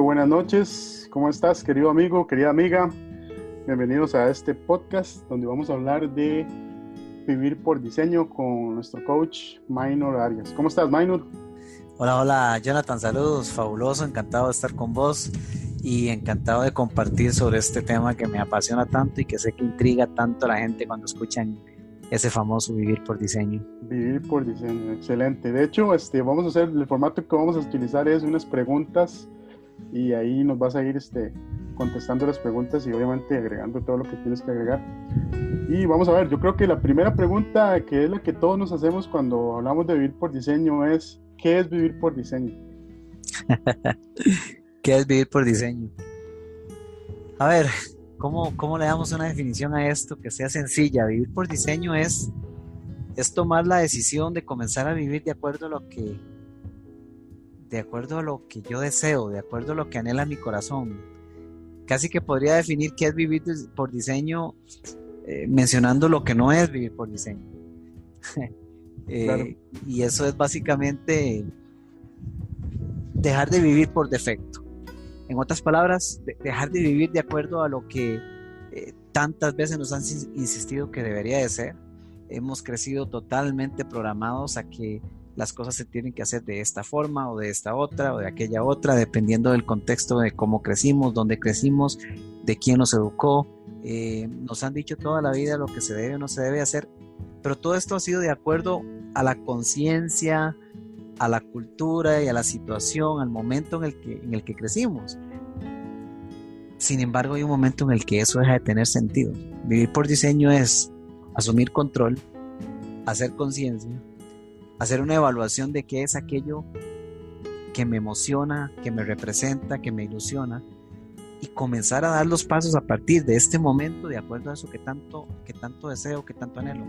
Perfecto, buenas noches. ¿Cómo estás, querido amigo, querida amiga? Bienvenidos a este podcast donde vamos a hablar de vivir por diseño con nuestro coach Minor Arias. ¿Cómo estás, Minor? Hola, hola, Jonathan, saludos, fabuloso, encantado de estar con vos y encantado de compartir sobre este tema que me apasiona tanto y que sé que intriga tanto a la gente cuando escuchan ese famoso vivir por diseño. Vivir por diseño, excelente. De hecho, este, vamos a hacer, el formato que vamos a utilizar es unas preguntas y ahí nos vas a ir este, contestando las preguntas y obviamente agregando todo lo que tienes que agregar. Y vamos a ver, yo creo que la primera pregunta que es la que todos nos hacemos cuando hablamos de vivir por diseño es, ¿qué es vivir por diseño? ¿Qué es vivir por diseño? A ver, ¿cómo, ¿cómo le damos una definición a esto que sea sencilla? Vivir por diseño es, es tomar la decisión de comenzar a vivir de acuerdo a lo que de acuerdo a lo que yo deseo, de acuerdo a lo que anhela mi corazón. Casi que podría definir qué es vivir por diseño eh, mencionando lo que no es vivir por diseño. Eh, y eso es básicamente dejar de vivir por defecto. En otras palabras, dejar de vivir de acuerdo a lo que eh, tantas veces nos han insistido que debería de ser. Hemos crecido totalmente programados a que las cosas se tienen que hacer de esta forma o de esta otra o de aquella otra, dependiendo del contexto de cómo crecimos, dónde crecimos, de quién nos educó. Eh, nos han dicho toda la vida lo que se debe o no se debe hacer, pero todo esto ha sido de acuerdo a la conciencia, a la cultura y a la situación, al momento en el que, en el que crecimos. Sin embargo, hay un momento en el que eso deja de tener sentido. Vivir por diseño es asumir control, hacer conciencia, hacer una evaluación de qué es aquello que me emociona, que me representa, que me ilusiona y comenzar a dar los pasos a partir de este momento de acuerdo a eso que tanto, que tanto deseo, que tanto anhelo.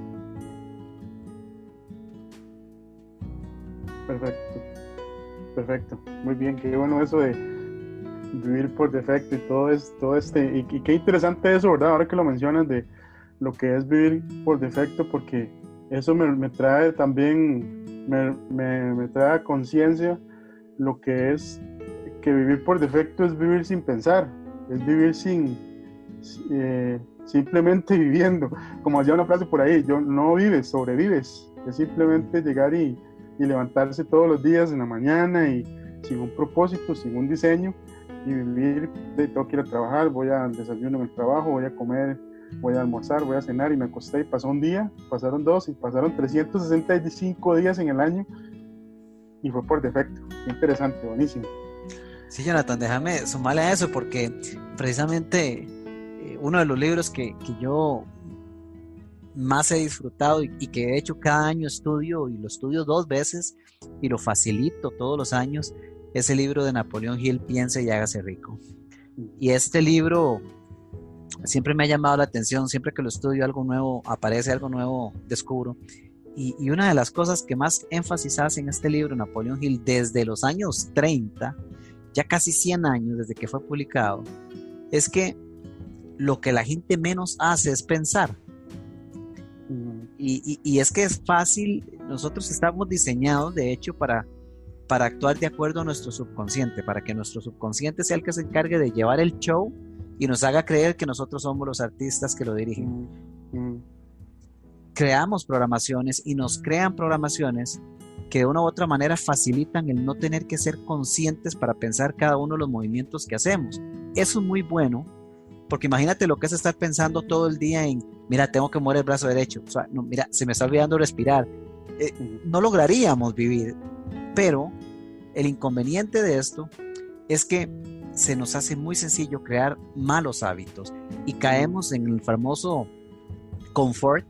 Perfecto. Perfecto. Muy bien. Qué bueno eso de vivir por defecto y todo, es, todo este. Y, qué interesante eso, ¿verdad? Ahora que lo mencionas de lo que es vivir por defecto, porque eso me, trae también, me, me, trae conciencia lo que es que vivir por defecto es vivir sin pensar, es vivir sin. Eh, simplemente viviendo. Como hacía una frase por ahí, yo no vives, sobrevives. Es simplemente llegar y, y levantarse todos los días en la mañana y sin un propósito, sin un diseño y vivir, de, ir a trabajar, voy al desayuno en el trabajo, voy a comer, voy a almorzar, voy a cenar y me acosté y pasó un día, pasaron dos y pasaron 365 días en el año y fue por defecto. Interesante, buenísimo. Sí, Jonathan, déjame sumarle a eso porque precisamente eh, uno de los libros que, que yo más he disfrutado y, que de hecho cada año estudio y lo estudio dos veces y lo facilito todos los años es el libro de Napoleón Hill, Piense y hágase rico. Y este libro siempre me ha llamado la atención, siempre que lo estudio algo nuevo, aparece algo nuevo, descubro. Y, y una de las cosas que más énfasis hace en este libro, Napoleón Hill, desde los años 30, ya casi 100 años desde que fue publicado, es que lo que la gente menos hace es pensar. Y, es que es fácil, nosotros estamos diseñados, de hecho, para, para actuar de acuerdo a nuestro subconsciente, para que nuestro subconsciente sea el que se encargue de llevar el show y nos haga creer que nosotros somos los artistas que lo dirigen. Mm, mm. Creamos programaciones y nos crean programaciones que de una u otra manera facilitan el no tener que ser conscientes para pensar cada uno de los movimientos que hacemos. Eso es muy bueno, porque imagínate lo que es estar pensando todo el día en, mira, tengo que mover el brazo derecho, o sea, no, mira, se me está olvidando respirar. Eh, no lograríamos vivir, pero el inconveniente de esto es que se nos hace muy sencillo crear malos hábitos y caemos en el famoso confort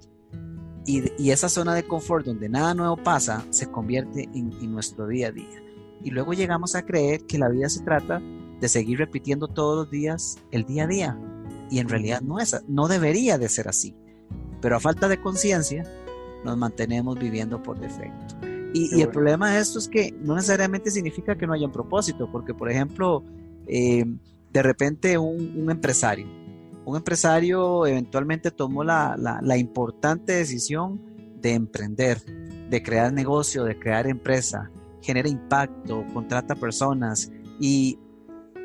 y, esa zona de confort donde nada nuevo pasa se convierte en, en nuestro día a día. Y luego llegamos a creer que la vida se trata de seguir repitiendo todos los días el día a día. Y en realidad no, es, no debería de ser así. Pero a falta de conciencia, nos mantenemos viviendo por defecto. Y, el problema de esto es que no necesariamente significa que no haya un propósito, porque por ejemplo, eh, de repente un, empresario, un empresario eventualmente tomó la, la importante decisión de emprender, de crear negocio, de crear empresa, genera impacto, contrata personas y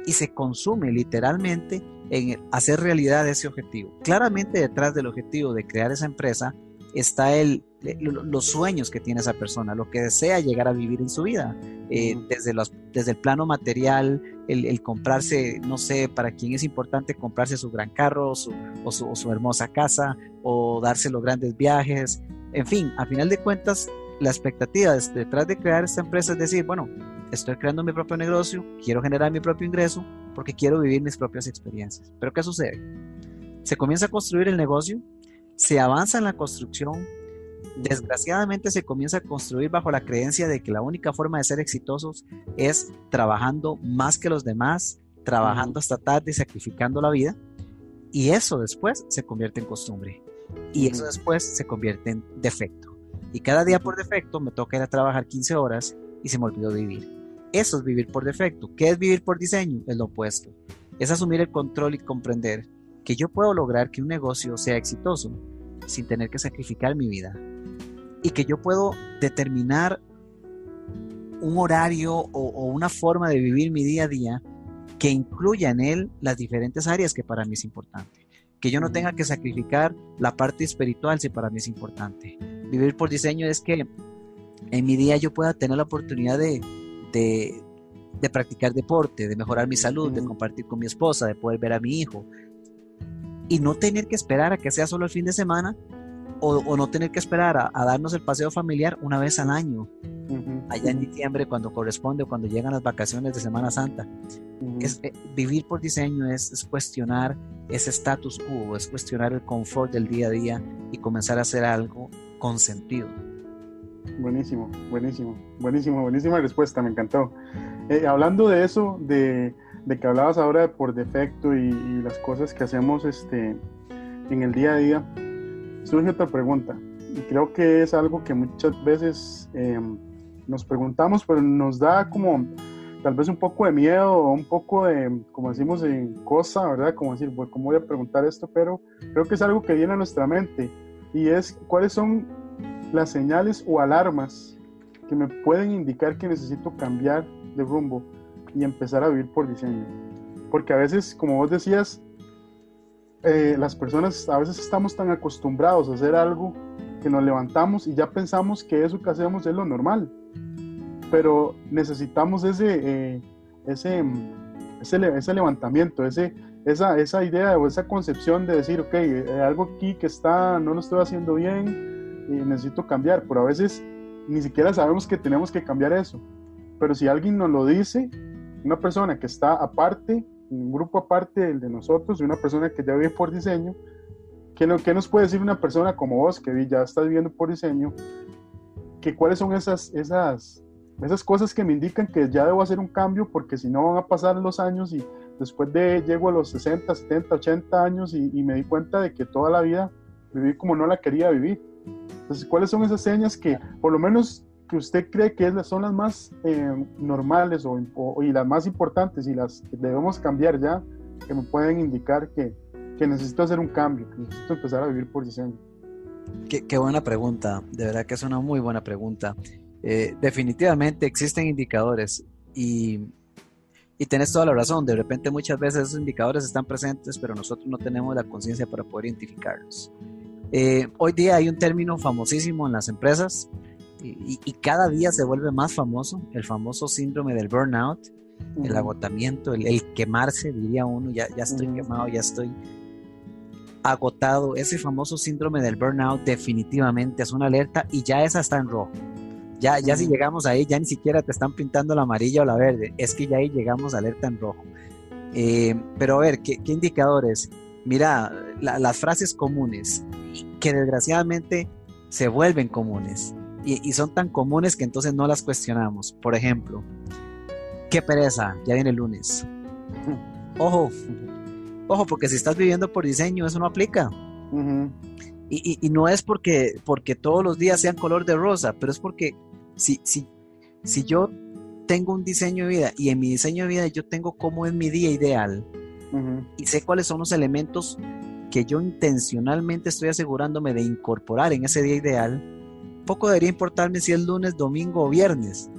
y se consume literalmente en hacer realidad ese objetivo. Claramente detrás del objetivo de crear esa empresa está el, los sueños que tiene esa persona, lo que desea llegar a vivir en su vida, eh, desde, los, desde el plano material, el, comprarse, no sé, para quién es importante comprarse su gran carro o, su, hermosa casa o darse los grandes viajes, en fin, a final de cuentas, la expectativa detrás de crear esta empresa es decir, bueno, estoy creando mi propio negocio, quiero generar mi propio ingreso porque quiero vivir mis propias experiencias. Pero ¿qué sucede? Se comienza a construir el negocio, se avanza en la construcción, desgraciadamente se comienza a construir bajo la creencia de que la única forma de ser exitosos es trabajando más que los demás, trabajando hasta tarde, sacrificando la vida, y eso después se convierte en costumbre, y eso después se convierte en defecto. Y cada día por defecto me toca ir a trabajar 15 horas y se me olvidó vivir. Eso es vivir por defecto. ¿Qué es vivir por diseño? Es lo opuesto. Es asumir el control y comprender que yo puedo lograr que un negocio sea exitoso sin tener que sacrificar mi vida. Y que yo puedo determinar un horario o, una forma de vivir mi día a día que incluya en él las diferentes áreas que para mí es importante. Que yo no tenga que sacrificar la parte espiritual si para mí es importante. Vivir por diseño es que en mi día yo pueda tener la oportunidad de, de, practicar deporte, de mejorar mi salud, de compartir con mi esposa, de poder ver a mi hijo. Y no tener que esperar a que sea solo el fin de semana o, no tener que esperar a, darnos el paseo familiar una vez al año, allá en diciembre cuando corresponde o cuando llegan las vacaciones de Semana Santa. es, eh, vivir por diseño es, es cuestionar ese status quo, es cuestionar el confort del día a día y comenzar a hacer algo con sentido. Buenísimo, buenísimo, buenísimo, buenísima respuesta, me encantó. Eh, hablando de eso, de, que hablabas ahora de por defecto y, las cosas que hacemos este, en el día a día, surge otra pregunta. Y creo que es algo que muchas veces em, nos preguntamos, pero nos da como tal vez un poco de miedo un poco de, como decimos en cosa, ¿verdad? Como decir, pues, ¿cómo voy a preguntar esto? Pero creo que es algo que viene a nuestra mente y es cuáles son las señales o alarmas que me pueden indicar que necesito cambiar de rumbo y empezar a vivir por diseño. Porque a veces, como vos decías, eh, las personas a veces estamos tan acostumbrados a hacer algo que nos levantamos y ya pensamos que eso que hacemos es lo normal. Pero necesitamos ese, eh, ese, ese, ese, levantamiento, ese, esa, esa idea o esa concepción de decir, ok, hay algo aquí que está, no lo estoy haciendo bien, y necesito cambiar, pero a veces ni siquiera sabemos que tenemos que cambiar eso. Pero si alguien nos lo dice, una persona que está aparte, un grupo aparte de nosotros, y una persona que ya vive por diseño, ¿qué, ¿qué nos puede decir una persona como vos que ya está viviendo por diseño? Que cuáles son esas, esas, esas cosas que me indican que ya debo hacer un cambio porque si no van a pasar los años y después de llego a los 60, 70, 80 años y, y me di cuenta de que toda la vida viví como no la quería vivir. Entonces, ¿cuáles son esas señas que, por lo menos, que usted cree que son las más eh, normales o, y las más importantes y las que debemos cambiar ya, que me pueden indicar que, que necesito hacer un cambio, que necesito empezar a vivir por diseño? Qué, qué buena pregunta, de verdad que es una muy buena pregunta. Eh, definitivamente existen indicadores y, y tenés toda la razón, de repente muchas veces esos indicadores están presentes, pero nosotros no tenemos la conciencia para poder identificarlos. Eh, hoy día hay un término famosísimo en las empresas y, cada día se vuelve más famoso, el famoso síndrome del burnout, el agotamiento, el, quemarse, diría uno, ya, ya estoy quemado, ya estoy agotado. Ese famoso síndrome del burnout definitivamente es una alerta y ya esa está en rojo. Ya, ya si llegamos ahí, ya ni siquiera te están pintando la amarilla o la verde, es que ya ahí llegamos a alerta en rojo. Eh, pero a ver, ¿qué, indicadores? Mira, las frases comunes que desgraciadamente se vuelven comunes y, son tan comunes que entonces no las cuestionamos. Por ejemplo, qué pereza, ya viene el lunes. Ojo, ojo, porque si estás viviendo por diseño, eso no aplica. y, no es porque, porque todos los días sean color de rosa, pero es porque si, si, si yo tengo un diseño de vida y en mi diseño de vida yo tengo cómo es mi día ideal y sé cuáles son los elementos que yo intencionalmente estoy asegurándome de incorporar en ese día ideal, poco debería importarme si es lunes, domingo o viernes.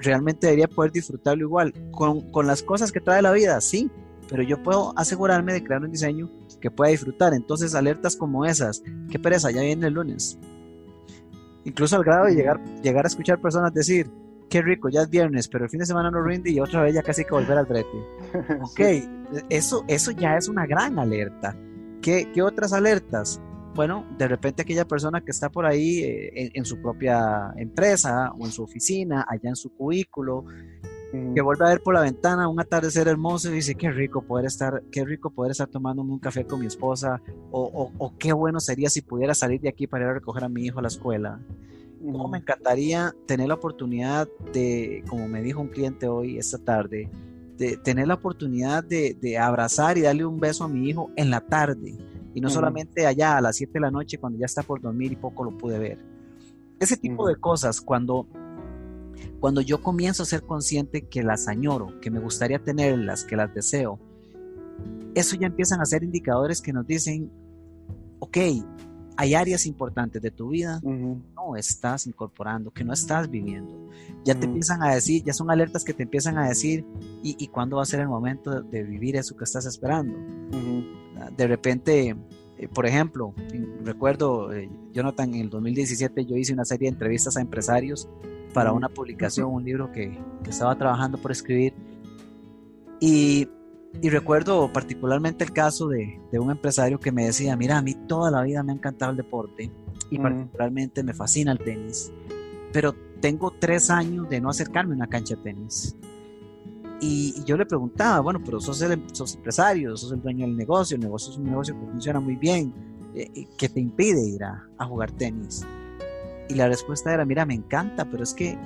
realmente debería poder disfrutarlo igual. Con, con, las cosas que trae la vida, sí, pero yo puedo asegurarme de crear un diseño que pueda disfrutar. Entonces, alertas como esas, qué pereza, ya viene el lunes. Incluso al grado de llegar, llegar a escuchar personas decir, qué rico, ya es viernes, pero el fin de semana no rinde y otra vez ya casi que volver al brete. Ok, eso, eso ya es una gran alerta. ¿Qué, ¿Qué, otras alertas? Bueno, de repente aquella persona que está por ahí eh, en, su propia empresa o en su oficina, allá en su cubículo, que vuelve a ver por la ventana un atardecer hermoso y dice, qué rico poder estar, qué rico poder estar tomándome un café con mi esposa, o, o, qué bueno sería si pudiera salir de aquí para ir a recoger a mi hijo a la escuela. ¿Cómo me encantaría tener la oportunidad de, como me dijo un cliente hoy, esta tarde, de tener la oportunidad de, de abrazar y darle un beso a mi hijo en la tarde, y no solamente allá a las 7 de la noche cuando ya está por dormir y poco lo pude ver. Ese tipo de cosas, cuando cuando yo comienzo a ser consciente que las añoro, que me gustaría tenerlas, que las deseo, eso ya empiezan a ser indicadores que nos dicen, ok, hay áreas importantes de tu vida que no estás incorporando, que no estás viviendo. Ya te empiezan a decir, ya son alertas que te empiezan a decir, ¿y, cuándo va a ser el momento de, vivir eso que estás esperando? De repente, eh, por ejemplo, recuerdo, eh, Jonathan, en el 2017 yo hice una serie de entrevistas a empresarios para una publicación, un libro que, estaba trabajando por escribir. Y, recuerdo particularmente el caso de, un empresario que me decía, mira, a mí toda la vida me ha encantado el deporte y particularmente me fascina el tenis, pero tengo tres años de no acercarme a una cancha de tenis. Y, yo le preguntaba, bueno, pero sos, el, sos empresario, sos el dueño del negocio, el negocio es un negocio que funciona muy bien, eh, eh, ¿qué te impide ir a jugar tenis? Y la respuesta era, mira, me encanta, pero es que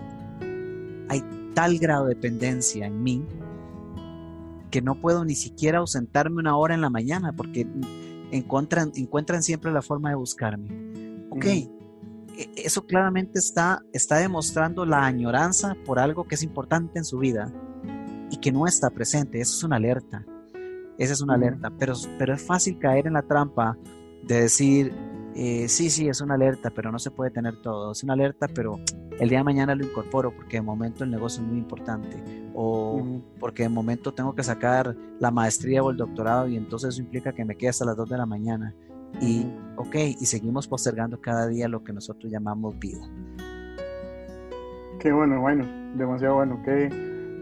hay tal grado de dependencia en mí que no puedo ni siquiera ausentarme una hora en la mañana porque encuentran, encuentran siempre la forma de buscarme. Ok, e, eso claramente está, está demostrando la añoranza por algo que es importante en su vida y que no está presente. Eso es una alerta. Esa es una alerta. Pero, pero es fácil caer en la trampa de decir, eh, sí, sí, es una alerta, pero no se puede tener todo. Es una alerta, pero el día de mañana lo incorporo porque de momento el negocio es muy importante. O porque de momento tengo que sacar la maestría o el doctorado y entonces eso implica que me quede hasta las 2 de la mañana. Y, ok, y seguimos postergando cada día lo que nosotros llamamos vida. Qué bueno, bueno, demasiado bueno. Qué,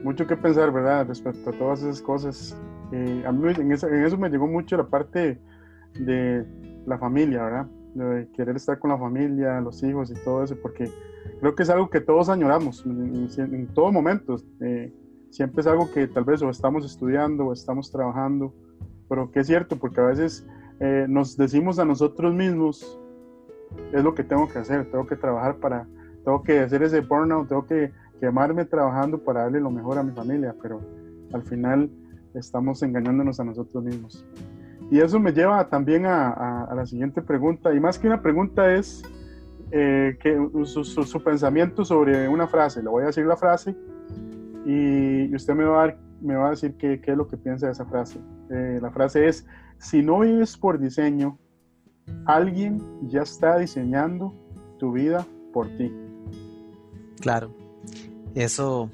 mucho que pensar, ¿verdad? Respecto a todas esas cosas. Eh, a mí en eso me llegó mucho la parte de la familia, ¿verdad? De querer estar con la familia, los hijos y todo eso, porque creo que es algo que todos añoramos en, en, todo momento. Eh, siempre es algo que tal vez o estamos estudiando o estamos trabajando, pero que es cierto, porque a veces eh, nos decimos a nosotros mismos, es lo que tengo que hacer, tengo que trabajar para, tengo que hacer ese burnout, tengo que quemarme trabajando para darle lo mejor a mi familia, pero al final estamos engañándonos a nosotros mismos. Y eso me lleva también a, la siguiente pregunta, y más que una pregunta es eh, que su, pensamiento sobre una frase. Le voy a decir la frase y usted me va a, me va a decir qué, qué, es lo que piensa de esa frase. Eh, la frase es, si no vives por diseño, alguien ya está diseñando tu vida por ti. Claro, eso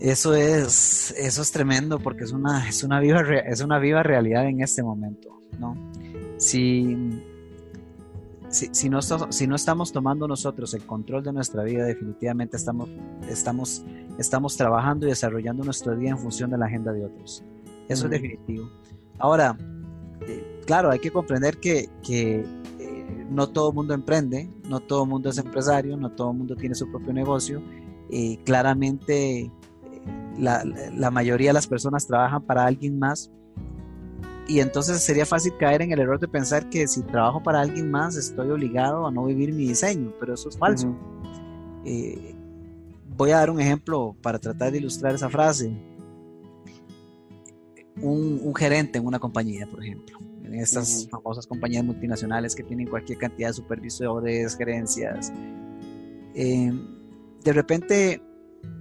eso es, eso es tremendo porque es una, es una, viva, es una viva realidad en este momento, ¿no? Si, si, no, si no estamos tomando nosotros el control de nuestra vida, definitivamente estamos, estamos, estamos trabajando y desarrollando nuestro día en función de la agenda de otros. Eso es definitivo. Ahora, eh, claro, hay que comprender que, que eh, no todo el mundo emprende, no todo el mundo es empresario, no todo el mundo tiene su propio negocio. y claramente la, mayoría de las personas trabajan para alguien más y entonces sería fácil caer en el error de pensar que si trabajo para alguien más estoy obligado a no vivir mi diseño, pero eso es falso. Eh, voy a dar un ejemplo para tratar de ilustrar esa frase. Un, gerente en una compañía, por ejemplo, en estas famosas compañías multinacionales que tienen cualquier cantidad de supervisores, gerencias, eh, de repente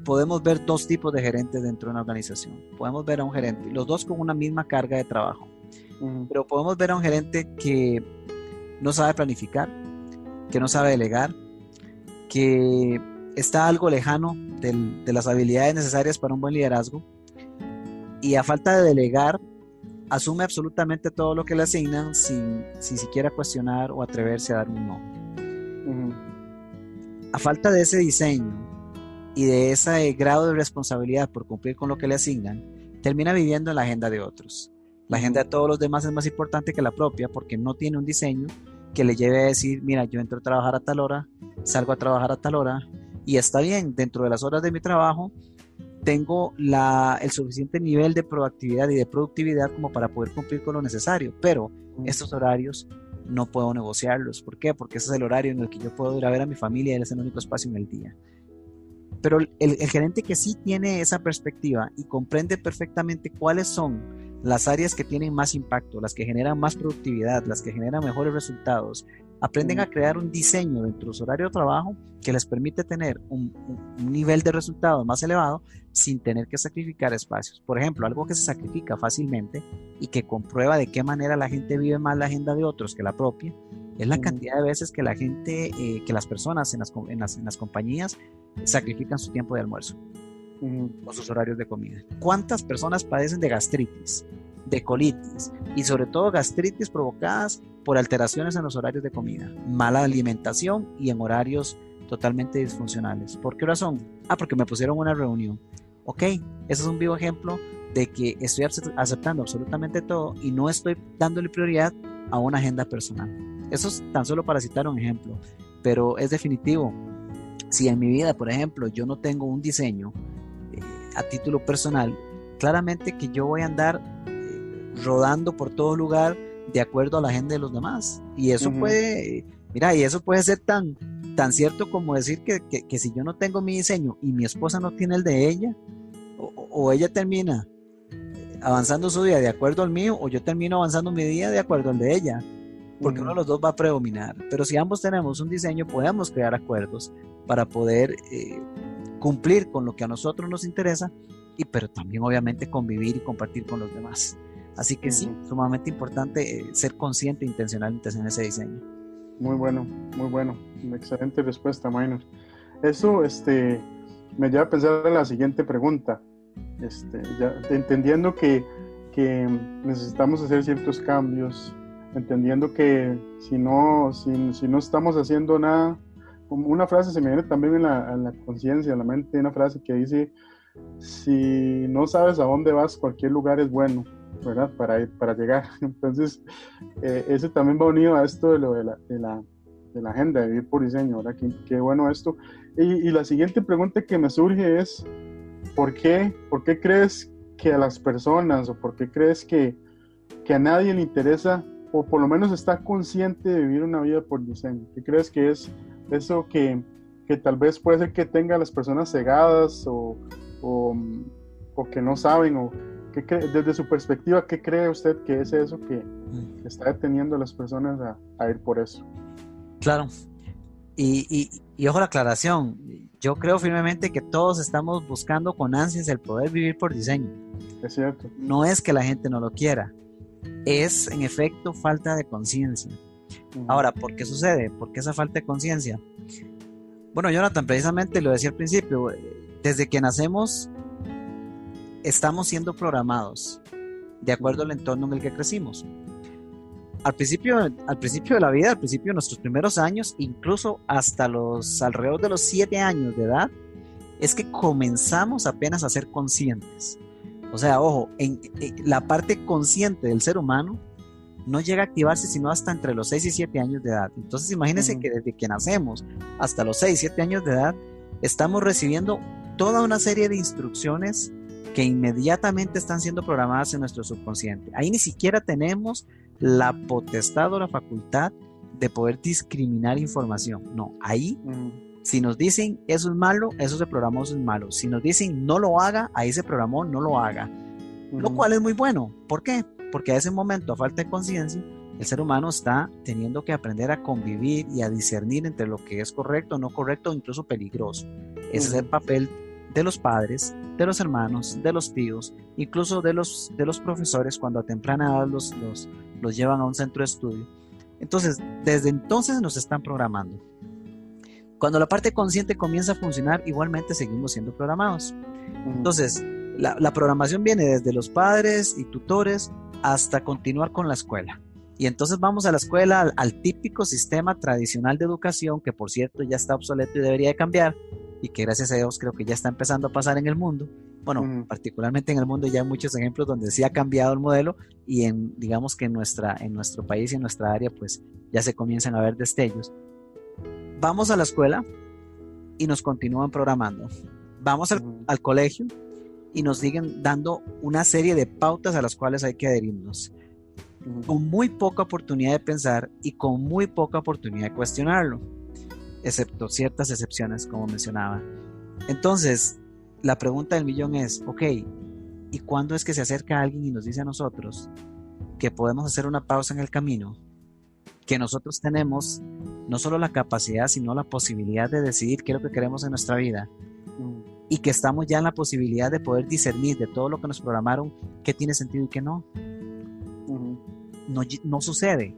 podemos ver dos tipos de gerentes dentro de una organización. Podemos ver a un gerente, los dos con una misma carga de trabajo, pero podemos ver a un gerente que no sabe planificar, que no sabe delegar, que está algo lejano de las habilidades necesarias para un buen liderazgo y a falta de delegar, asume absolutamente todo lo que le asignan sin, siquiera cuestionar o atreverse a dar un no. A falta de ese diseño y de ese grado de responsabilidad por cumplir con lo que le asignan, termina viviendo en la agenda de otros. La agenda de todos los demás es más importante que la propia porque no tiene un diseño que le lleve a decir, mira, yo entro a trabajar a tal hora, salgo a trabajar a tal hora, y está bien, dentro de las horas de mi trabajo, tengo la, el suficiente nivel de proactividad y de productividad como para poder cumplir con lo necesario, pero estos horarios no puedo negociarlos. ¿Por qué? Porque ese es el horario en el que yo puedo ir a ver a mi familia y es el único espacio en el día. Pero el, el gerente que sí tiene esa perspectiva y comprende perfectamente cuáles son las áreas que tienen más impacto, las que generan más productividad, las que generan mejores resultados, aprenden a crear un diseño dentro de su horario de trabajo que les permite tener un, nivel de resultados más elevado sin tener que sacrificar espacios. Por ejemplo, algo que se sacrifica fácilmente y que comprueba de qué manera la gente vive más la agenda de otros que la propia, es la cantidad de veces que la gente, eh, que las personas en las, en las, compañías sacrifican su tiempo de almuerzo o sus horarios de comida. ¿Cuántas personas padecen de gastritis? De colitis y sobre todo gastritis provocadas por alteraciones en los horarios de comida, mala alimentación y en horarios totalmente disfuncionales. ¿Por qué razón? Ah, porque me pusieron una reunión. Ok, ese es un vivo ejemplo de que estoy aceptando absolutamente todo y no estoy dándole prioridad a una agenda personal. Eso es tan solo para citar un ejemplo, pero es definitivo. Si en mi vida, por ejemplo, yo no tengo un diseño eh, a título personal, claramente que yo voy a andar rodando por todo lugar de acuerdo a la agenda de los demás. Y eso puede, mira, y eso puede ser tan, tan cierto como decir que, que, si yo no tengo mi diseño y mi esposa no tiene el de ella, o, ella termina avanzando su día de acuerdo al mío, o yo termino avanzando mi día de acuerdo al de ella, porque uno de los dos va a predominar. Pero si ambos tenemos un diseño, podemos crear acuerdos para poder eh, cumplir con lo que a nosotros nos interesa, y pero también obviamente convivir y compartir con los demás. Así que sí, sumamente importante eh, ser consciente e intencional en ese diseño. Muy bueno, muy bueno. Excelente respuesta, Minor. Eso este, me lleva a pensar en la siguiente pregunta. Este, entendiendo que, que, necesitamos hacer ciertos cambios, entendiendo que si no, si, si, no estamos haciendo nada, una frase se me viene también en la, en la conciencia, en la mente, una frase que dice, si no sabes a dónde vas, cualquier lugar es bueno. ¿Verdad? Para, para llegar. Entonces, eh, eso también va unido a esto de, lo de, la, de, la, de la agenda, de vivir por diseño, ¿verdad? Qué, qué bueno esto. Y, y, la siguiente pregunta que me surge es, ¿por qué, ¿por qué crees que a las personas o por qué crees que, que a nadie le interesa o por lo menos está consciente de vivir una vida por diseño? ¿Qué crees que es eso que, que tal vez puede ser que tenga a las personas cegadas o, o, o que no saben o desde su perspectiva, ¿qué cree usted que es eso que, mm. está deteniendo a las personas a, ir por eso? Claro. Y, y, ojo la aclaración, yo creo firmemente que todos estamos buscando con ansias el poder vivir por diseño. Es cierto. No es que la gente no lo quiera, es en efecto falta de conciencia. Ahora, ¿por qué sucede? ¿Por qué esa falta de conciencia? Bueno, Jonathan, precisamente lo decía al principio, desde que nacemos estamos siendo programados de acuerdo al entorno en el que crecimos. Al principio, al principio de la vida, al principio de nuestros primeros años, incluso hasta los alrededor de los siete años de edad, es que comenzamos apenas a ser conscientes. O sea, ojo, en, la parte consciente del ser humano no llega a activarse sino hasta entre los 6 y 7 años de edad. Entonces imagínense que desde que nacemos hasta los 6 y 7 años de edad estamos recibiendo toda una serie de instrucciones que inmediatamente están siendo programadas en nuestro subconsciente. Ahí ni siquiera tenemos la potestad o la facultad de poder discriminar información. No, ahí si nos dicen eso es malo, eso se programó, eso es malo. Si nos dicen no lo haga, ahí se programó, no lo haga. Lo cual es muy bueno. ¿Por qué? Porque a ese momento, a falta de conciencia, el ser humano está teniendo que aprender a convivir y a discernir entre lo que es correcto, no correcto, incluso peligroso. Ese es el papel de los padres, de los hermanos, de los tíos, incluso de los, de los profesores cuando a temprana edad los, los, los llevan a un centro de estudio. Entonces, desde entonces nos están programando. Cuando la parte consciente comienza a funcionar, igualmente seguimos siendo programados. Entonces, la, programación viene desde los padres y tutores hasta continuar con la escuela. Y entonces vamos a la escuela, al, típico sistema tradicional de educación, que por cierto ya está obsoleto y debería de cambiar, y que gracias a Dios creo que ya está empezando a pasar en el mundo. Bueno, particularmente en el mundo ya hay muchos ejemplos donde sí ha cambiado el modelo y en, digamos que en, nuestra, en nuestro país y en nuestra área pues ya se comienzan a ver destellos. Vamos a la escuela y nos continúan programando. Vamos al colegio y nos siguen dando una serie de pautas a las cuales hay que adherirnos, con muy poca oportunidad de pensar y con muy poca oportunidad de cuestionarlo, excepto ciertas excepciones, como mencionaba. Entonces, la pregunta del millón es, ok, ¿y cuándo es que se acerca alguien y nos dice a nosotros que podemos hacer una pausa en el camino? Que nosotros tenemos no solo la capacidad, sino la posibilidad de decidir qué es lo que queremos en nuestra vida y que estamos ya en la posibilidad de poder discernir de todo lo que nos programaron qué tiene sentido y qué no. no. No sucede.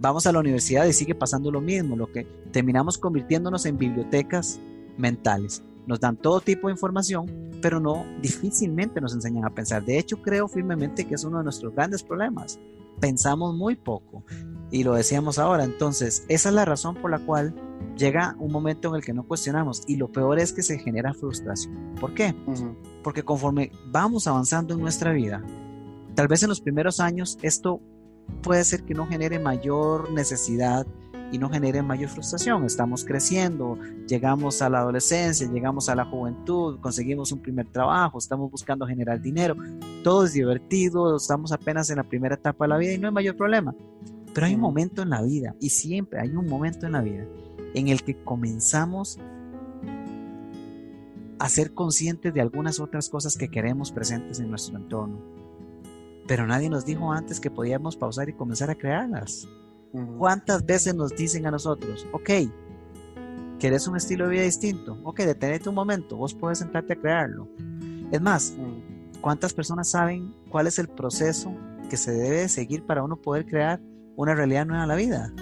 Vamos a la universidad y sigue pasando lo mismo, lo que terminamos convirtiéndonos en bibliotecas mentales. Nos dan todo tipo de información, pero no difícilmente nos enseñan a pensar. De hecho, creo firmemente que es uno de nuestros grandes problemas. Pensamos muy poco y lo decíamos ahora. Entonces, esa es la razón por la cual llega un momento en el que no cuestionamos y lo peor es que se genera frustración. ¿Por qué? Porque conforme vamos avanzando en nuestra vida, tal vez en los primeros años esto puede ser que no genere mayor necesidad y no genere mayor frustración. Estamos creciendo, llegamos a la adolescencia, llegamos a la juventud, conseguimos un primer trabajo, estamos buscando generar dinero, todo es divertido, estamos apenas en la primera etapa de la vida y no hay mayor problema. Pero hay un momento en la vida y siempre hay un momento en la vida en el que comenzamos a ser conscientes de algunas otras cosas que queremos presentes en nuestro entorno. Pero nadie nos dijo antes que podíamos pausar y comenzar a crearlas. ¿Cuántas veces nos dicen a nosotros, ok, ¿querés un estilo de vida distinto? Ok, detenete un momento, vos puedes sentarte a crearlo. Es más, ¿cuántas personas saben cuál es el proceso que se debe seguir para uno poder crear una realidad nueva en la vida?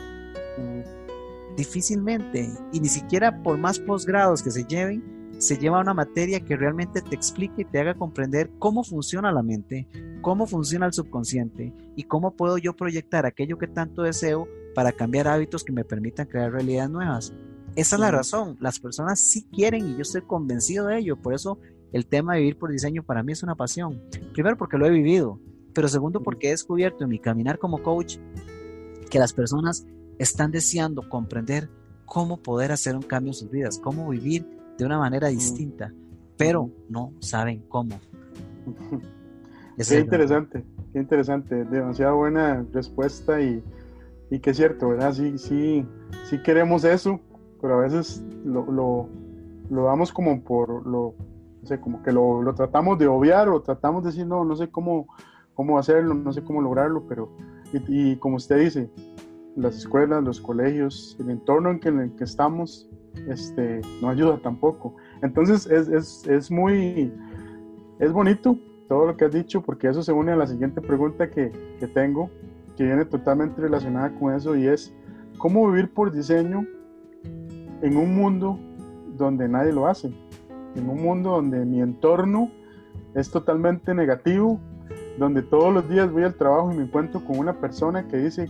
difícilmente, y ni siquiera por más posgrados que se lleven, se lleva una materia que realmente te explique y te haga comprender cómo funciona la mente, cómo funciona el subconsciente y cómo puedo yo proyectar aquello que tanto deseo para cambiar hábitos que me permitan crear realidades nuevas. Esa es la razón, las personas sí quieren y yo estoy convencido de ello, por eso el tema de vivir por diseño para mí es una pasión. Primero porque lo he vivido, pero segundo porque he descubierto en mi caminar como coach que las personas están deseando comprender cómo poder hacer un cambio en sus vidas, cómo vivir de una manera distinta, pero no saben cómo. qué interesante, qué interesante, demasiado buena respuesta y, y que es cierto, ¿verdad? Sí, sí, sí queremos eso, pero a veces lo, lo, lo damos como por lo, no sé, como que lo, lo, tratamos de obviar o tratamos de decir, no, no sé cómo, cómo hacerlo, no sé cómo lograrlo, pero, y como usted dice, las escuelas, los colegios, el entorno en que, en el que estamos, este, no ayuda tampoco. Entonces es, es, es, muy, es bonito todo lo que has dicho porque eso se une a la siguiente pregunta que, que tengo, que viene totalmente relacionada con eso y es, ¿cómo vivir por diseño en un mundo donde nadie lo hace? En un mundo donde mi entorno es totalmente negativo, donde todos los días voy al trabajo y me encuentro con una persona que dice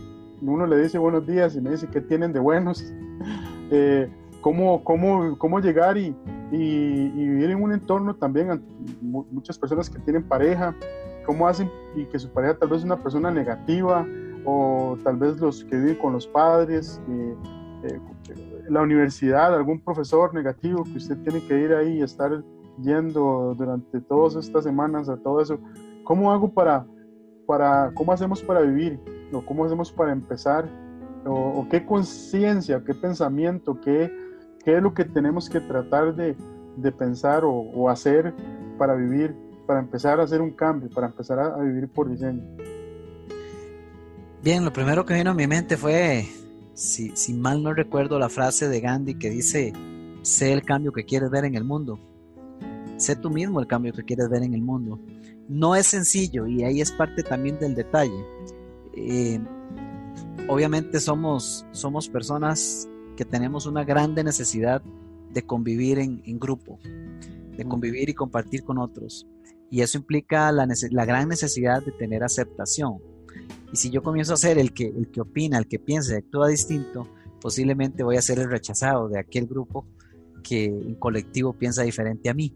uno le dice buenos días y me dice qué tienen de buenos, eh, cómo, cómo, cómo, llegar y, y, vivir en un entorno también, muchas personas que tienen pareja, cómo hacen y que su pareja tal vez es una persona negativa o tal vez los que viven con los padres, eh, eh, la universidad, algún profesor negativo que usted tiene que ir ahí y estar yendo durante todas estas semanas a todo eso. ¿Cómo hago para, para, cómo hacemos para vivir? cómo hacemos para empezar, o, qué conciencia, qué pensamiento, qué, qué, es lo que tenemos que tratar de, de pensar o, hacer para vivir, para empezar a hacer un cambio, para empezar a, vivir por diseño. Bien, lo primero que vino a mi mente fue, si, si mal no recuerdo, la frase de Gandhi que dice, sé el cambio que quieres ver en el mundo. Sé tú mismo el cambio que quieres ver en el mundo. No es sencillo y ahí es parte también del detalle. Eh, obviamente somos, somos personas que tenemos una grande necesidad de convivir en, grupo, de convivir y compartir con otros. Y eso implica la, la, gran necesidad de tener aceptación. Y si yo comienzo a ser el que, el que opina, el que piensa y actúa distinto, posiblemente voy a ser el rechazado de aquel grupo que en colectivo piensa diferente a mí.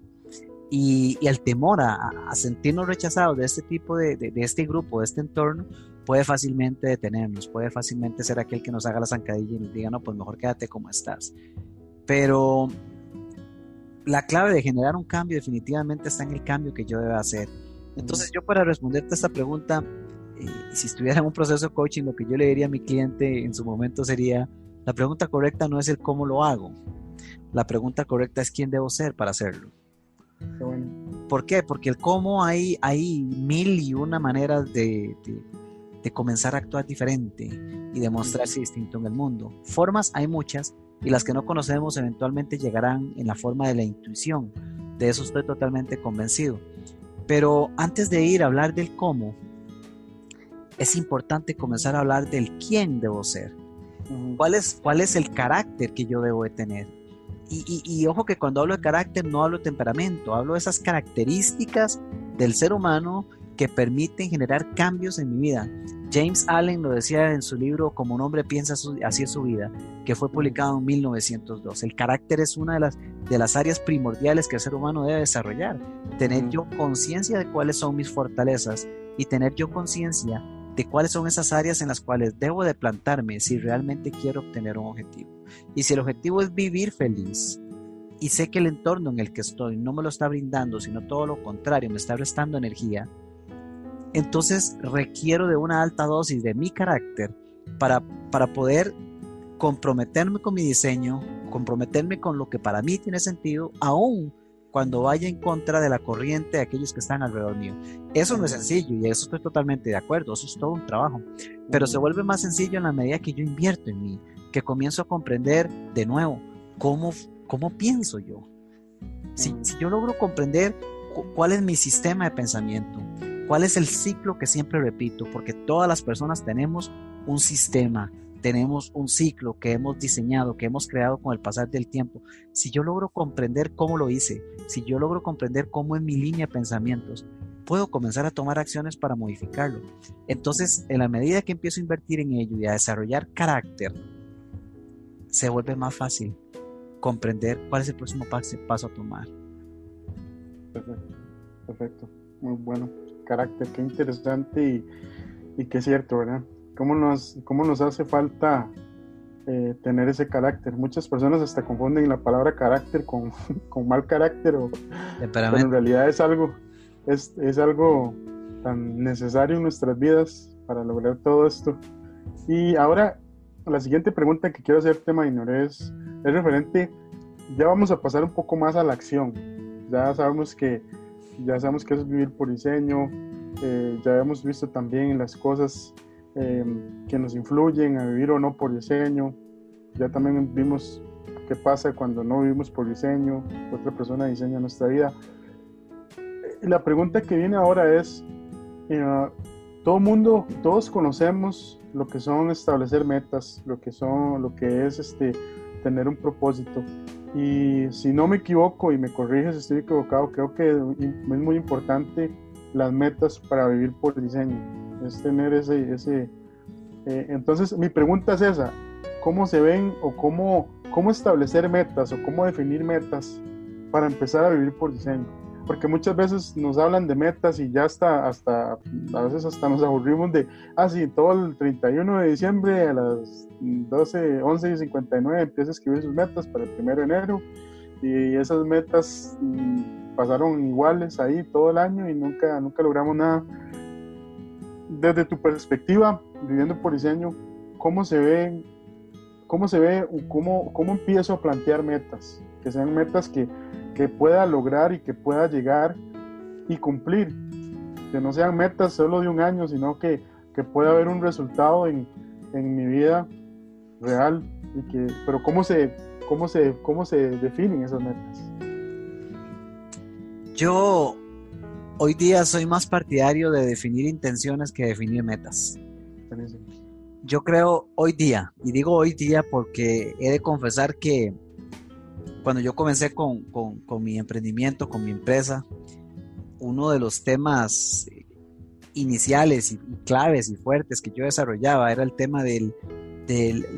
Y, el temor a, sentirnos rechazados de este tipo de, de, este grupo, de este entorno, puede fácilmente detenernos, puede fácilmente ser aquel que nos haga la zancadilla y nos diga, no, pues mejor quédate como estás. Pero la clave de generar un cambio definitivamente está en el cambio que yo deba hacer. Entonces yo para responderte a esta pregunta, eh, si estuviera en un proceso de coaching, lo que yo le diría a mi cliente en su momento sería, la pregunta correcta no es el cómo lo hago, la pregunta correcta es quién debo ser para hacerlo. ¿Por qué? Porque el cómo hay, hay mil y una maneras de, de, comenzar a actuar diferente y de mostrarse distinto en el mundo. Formas hay muchas y las que no conocemos eventualmente llegarán en la forma de la intuición. De eso estoy totalmente convencido. Pero antes de ir a hablar del cómo, es importante comenzar a hablar del quién debo ser. ¿Cuál es, ¿Cuál es el carácter que yo debo de tener? Y, ojo que cuando hablo de carácter no hablo de temperamento, hablo de esas características del ser humano que permiten generar cambios en mi vida. James Allen lo decía en su libro Como un hombre piensa así es su vida, que fue publicado en 1902. El carácter es una de las, de las áreas primordiales que el ser humano debe desarrollar. Tener yo conciencia de cuáles son mis fortalezas y tener yo conciencia de cuáles son esas áreas en las cuales debo de plantarme si realmente quiero obtener un objetivo. Y si el objetivo es vivir feliz y sé que el entorno en el que estoy no me lo está brindando, sino todo lo contrario, me está restando energía, entonces requiero de una alta dosis de mi carácter para, para poder comprometerme con mi diseño, comprometerme con lo que para mí tiene sentido, aún cuando vaya en contra de la corriente de aquellos que están alrededor mío. Eso no es sencillo y eso estoy totalmente de acuerdo, eso es todo un trabajo, pero se vuelve más sencillo en la medida que yo invierto en mí, que comienzo a comprender de nuevo cómo, cómo pienso yo. Si, si yo logro comprender cuál es mi sistema de pensamiento, cuál es el ciclo que siempre repito, porque todas las personas tenemos un sistema, tenemos un ciclo que hemos diseñado, que hemos creado con el pasar del tiempo. Si yo logro comprender cómo lo hice, si yo logro comprender cómo es mi línea de pensamientos, puedo comenzar a tomar acciones para modificarlo. Entonces, en la medida que empiezo a invertir en ello y a desarrollar carácter, se vuelve más fácil comprender cuál es el próximo paso a tomar. Perfecto, perfecto, muy bueno. Carácter, qué interesante y, y qué cierto, ¿verdad? cómo nos, cómo nos hace falta eh, tener ese carácter. Muchas personas hasta confunden la palabra carácter con, con mal carácter, o, pero en realidad es algo, es, es, algo tan necesario en nuestras vidas para lograr todo esto. Y ahora, la siguiente pregunta que quiero hacerte, Maynor, es, es referente, ya vamos a pasar un poco más a la acción. Ya sabemos que, ya sabemos que es vivir por diseño, eh, ya hemos visto también las cosas Em, que nos influyen a vivir o no por diseño. Ya también vimos qué pasa cuando no vivimos por diseño, otra persona diseña nuestra vida. Eh, la pregunta que viene ahora es, eh, todo mundo, todos conocemos lo que son establecer metas, lo que son, lo que es este, tener un propósito. Y si no me equivoco y me corriges si estoy equivocado, creo que es muy importante las metas para vivir por diseño es tener ese... ese eh, entonces mi pregunta es esa, ¿cómo se ven o cómo, cómo establecer metas o cómo definir metas para empezar a vivir por diseño? Porque muchas veces nos hablan de metas y ya hasta, hasta a veces hasta nos aburrimos de, ah, sí, todo el 31 de diciembre a las 12, 11 y 59 empieza a escribir sus metas para el 1 de enero y esas metas mm, pasaron iguales ahí todo el año y nunca, nunca logramos nada desde tu perspectiva, viviendo por diseño, ¿cómo se ve, cómo se ve, cómo, cómo empiezo a plantear metas? Que sean metas que, que pueda lograr y que pueda llegar y cumplir. Que no sean metas solo de un año, sino que, que pueda haber un resultado en, en mi vida real. Y que, pero ¿cómo se, cómo, se, ¿cómo se definen esas metas? Yo Hoy día soy más partidario de definir intenciones que definir metas. Yo creo hoy día, y digo hoy día porque he de confesar que cuando yo comencé con, con mi emprendimiento, con mi empresa, uno de los temas iniciales y, claves y fuertes que yo desarrollaba era el tema de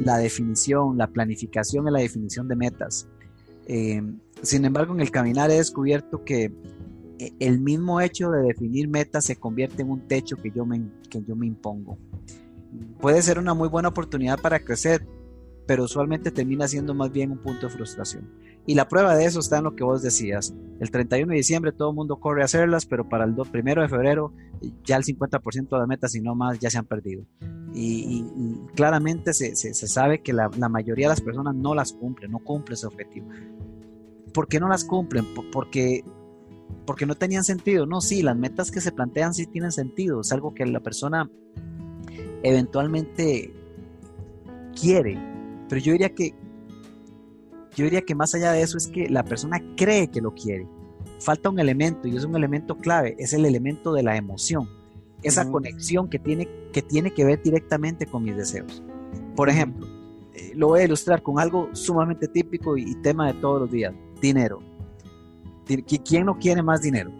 la definición, la planificación y la definición de metas. Eh, sin embargo, en el caminar he descubierto que eh, el mismo hecho de definir metas se convierte en un techo que yo me, que yo me impongo. Puede ser una muy buena oportunidad para crecer, pero usualmente termina siendo más bien un punto de frustración. Y la prueba de eso está en lo que vos decías. El 31 de diciembre todo el mundo corre a hacerlas, pero para el 1 de febrero ya el 50% de las metas, y no más, ya se han perdido. Y, claramente se, se, sabe que la, la, mayoría de las personas no las cumplen, no cumplen ese objetivo. ¿Por qué no las cumplen? Porque, porque no tenían sentido. No, sí, las metas que se plantean sí tienen sentido. Es algo que la persona eventualmente quiere. Pero yo diría que yo diría que más allá de eso es que la persona cree que lo quiere. Falta un elemento y es un elemento clave, es el elemento de la emoción, esa conexión que tiene, que tiene que ver directamente con mis deseos. Por ejemplo, eh, lo voy a ilustrar con algo sumamente típico y, tema de todos los días, dinero. ¿Quién no quiere más dinero?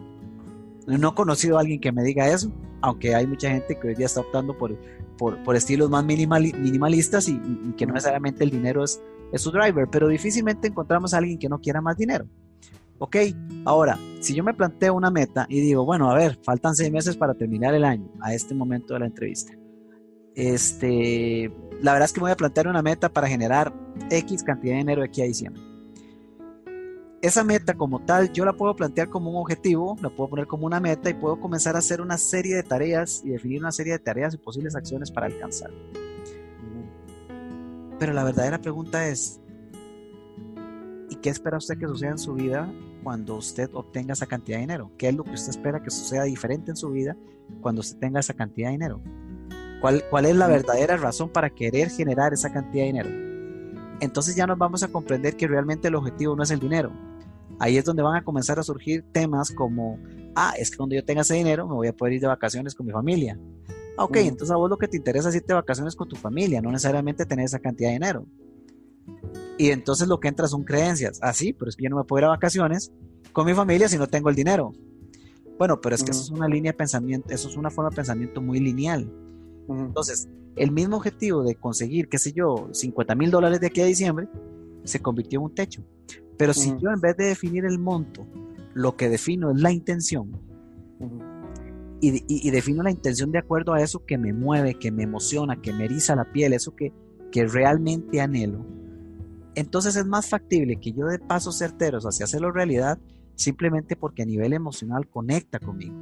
No he conocido a alguien que me diga eso, aunque hay mucha gente que hoy día está optando por, por, estilos más minimalistas y, que no necesariamente el dinero es, es su driver, pero difícilmente encontramos a alguien que no quiera más dinero. Ok, ahora, si yo me planteo una meta y digo, bueno, a ver, faltan seis meses para terminar el año a este momento de la entrevista. Este, la verdad es que me voy a plantear una meta para generar X cantidad de dinero de aquí a diciembre. Esa meta como tal, yo la puedo plantear como un objetivo, la puedo poner como una meta y puedo comenzar a hacer una serie de tareas y definir una serie de tareas y posibles acciones para alcanzarlo. Pero la verdadera pregunta es, ¿y qué espera usted que suceda en su vida cuando usted obtenga esa cantidad de dinero? ¿Qué es lo que usted espera que suceda diferente en su vida cuando usted tenga esa cantidad de dinero? ¿Cuál, cuál es la verdadera razón para querer generar esa cantidad de dinero? Entonces ya nos vamos a comprender que realmente el objetivo no es el dinero. Ahí es donde van a comenzar a surgir temas como, ah, es que cuando yo tenga ese dinero me voy a poder ir de vacaciones con mi familia. Ok, entonces a vos lo que te interesa es irte de vacaciones con tu familia, no necesariamente tener esa cantidad de dinero. Y entonces lo que entra son creencias. Ah, sí, pero es que yo no me puedo ir a vacaciones con mi familia si no tengo el dinero. Bueno, pero es que eso es una línea de pensamiento, eso es una forma de pensamiento muy lineal. Entonces, el mismo objetivo de conseguir, qué sé yo, 50 mil dólares de aquí a diciembre, se convirtió en un techo. Pero si yo en vez de definir el monto, lo que defino es la intención, y, defino la intención de acuerdo a eso que me mueve, que me emociona, que me eriza la piel, eso que, que realmente anhelo, entonces es más factible que yo dé pasos certeros hacia hacerlo realidad simplemente porque a nivel emocional conecta conmigo.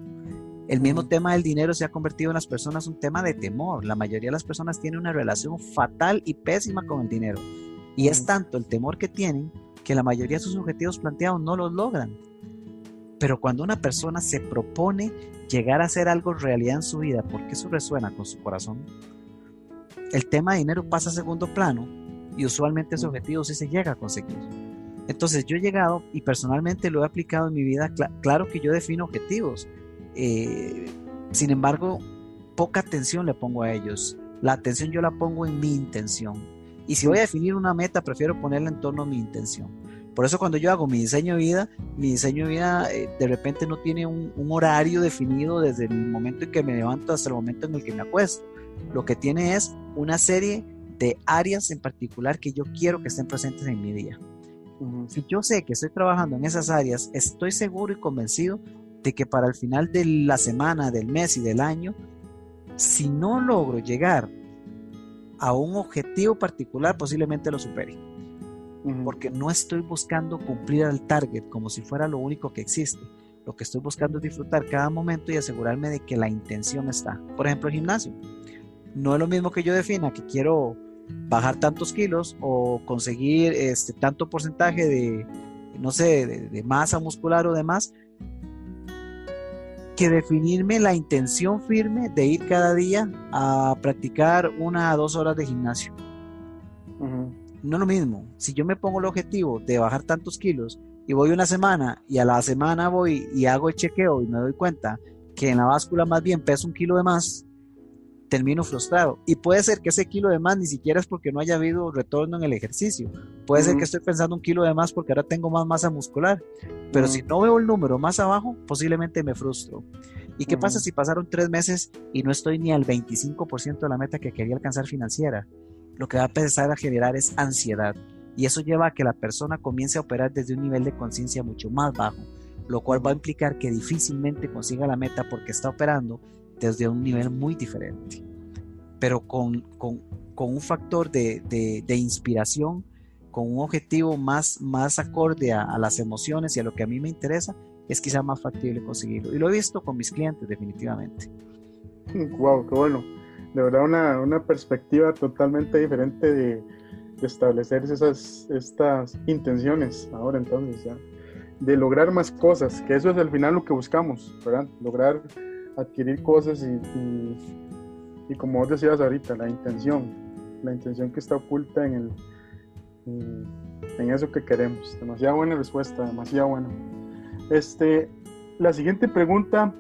El mismo tema del dinero se ha convertido en las personas un tema de temor. La mayoría de las personas tienen una relación fatal y pésima con el dinero. Y es tanto el temor que tienen que la mayoría de sus objetivos planteados no los logran. Pero cuando una persona se propone llegar a hacer algo realidad en su vida, porque eso resuena con su corazón, el tema de dinero pasa a segundo plano y usualmente ese objetivo sí se llega a conseguir. Entonces yo he llegado y personalmente lo he aplicado en mi vida, claro que yo defino objetivos, eh, sin embargo, poca atención le pongo a ellos. La atención yo la pongo en mi intención. Y si voy a definir una meta, prefiero ponerla en torno a mi intención. Por eso cuando yo hago mi diseño de vida, mi diseño de vida eh, de repente no tiene un, horario definido desde el momento en que me levanto hasta el momento en el que me acuesto. Lo que tiene es una serie de áreas en particular que yo quiero que estén presentes en mi día. Si yo sé que estoy trabajando en esas áreas, estoy seguro y convencido de que para el final de la semana, del mes y del año, si no logro llegar a un objetivo particular, posiblemente lo supere porque no estoy buscando cumplir al target como si fuera lo único que existe. Lo que estoy buscando es disfrutar cada momento y asegurarme de que la intención está. Por ejemplo, el gimnasio. No es lo mismo que yo defina que quiero bajar tantos kilos o conseguir este tanto porcentaje de, no sé, de, masa muscular o demás, que definirme la intención firme de ir cada día a practicar una a dos horas de gimnasio no es lo mismo. Si yo me pongo el objetivo de bajar tantos kilos y voy una semana y a la semana voy y hago el chequeo y me doy cuenta que en la báscula más bien peso un kilo de más, termino frustrado. Y puede ser que ese kilo de más ni siquiera es porque no haya habido retorno en el ejercicio. Puede ser que estoy pensando un kilo de más porque ahora tengo más masa muscular. Pero si no veo el número más abajo, posiblemente me frustro. ¿Y qué pasa si pasaron tres meses y no estoy ni al 25% de la meta que quería alcanzar financiera? Lo que va a empezar a generar es ansiedad. Y eso lleva a que la persona comience a operar desde un nivel de conciencia mucho más bajo, lo cual va a implicar que difícilmente consiga la meta porque está operando desde un nivel muy diferente, pero con, con, con un factor de, de, inspiración, con un objetivo más, más acorde a, a, las emociones y a lo que a mí me interesa, es quizá más factible conseguirlo. Y lo he visto con mis clientes, definitivamente. Wow, qué bueno. De verdad, una, una perspectiva totalmente diferente de, de establecer esas estas intenciones ahora entonces, ¿ya? de lograr más cosas, que eso es al final lo que buscamos, ¿verdad? Lograr adquirir cosas y, y, como vos decías ahorita, la intención, la intención que está oculta en, el, en, eso que queremos. Demasiado buena respuesta, demasiado buena. Este, la siguiente pregunta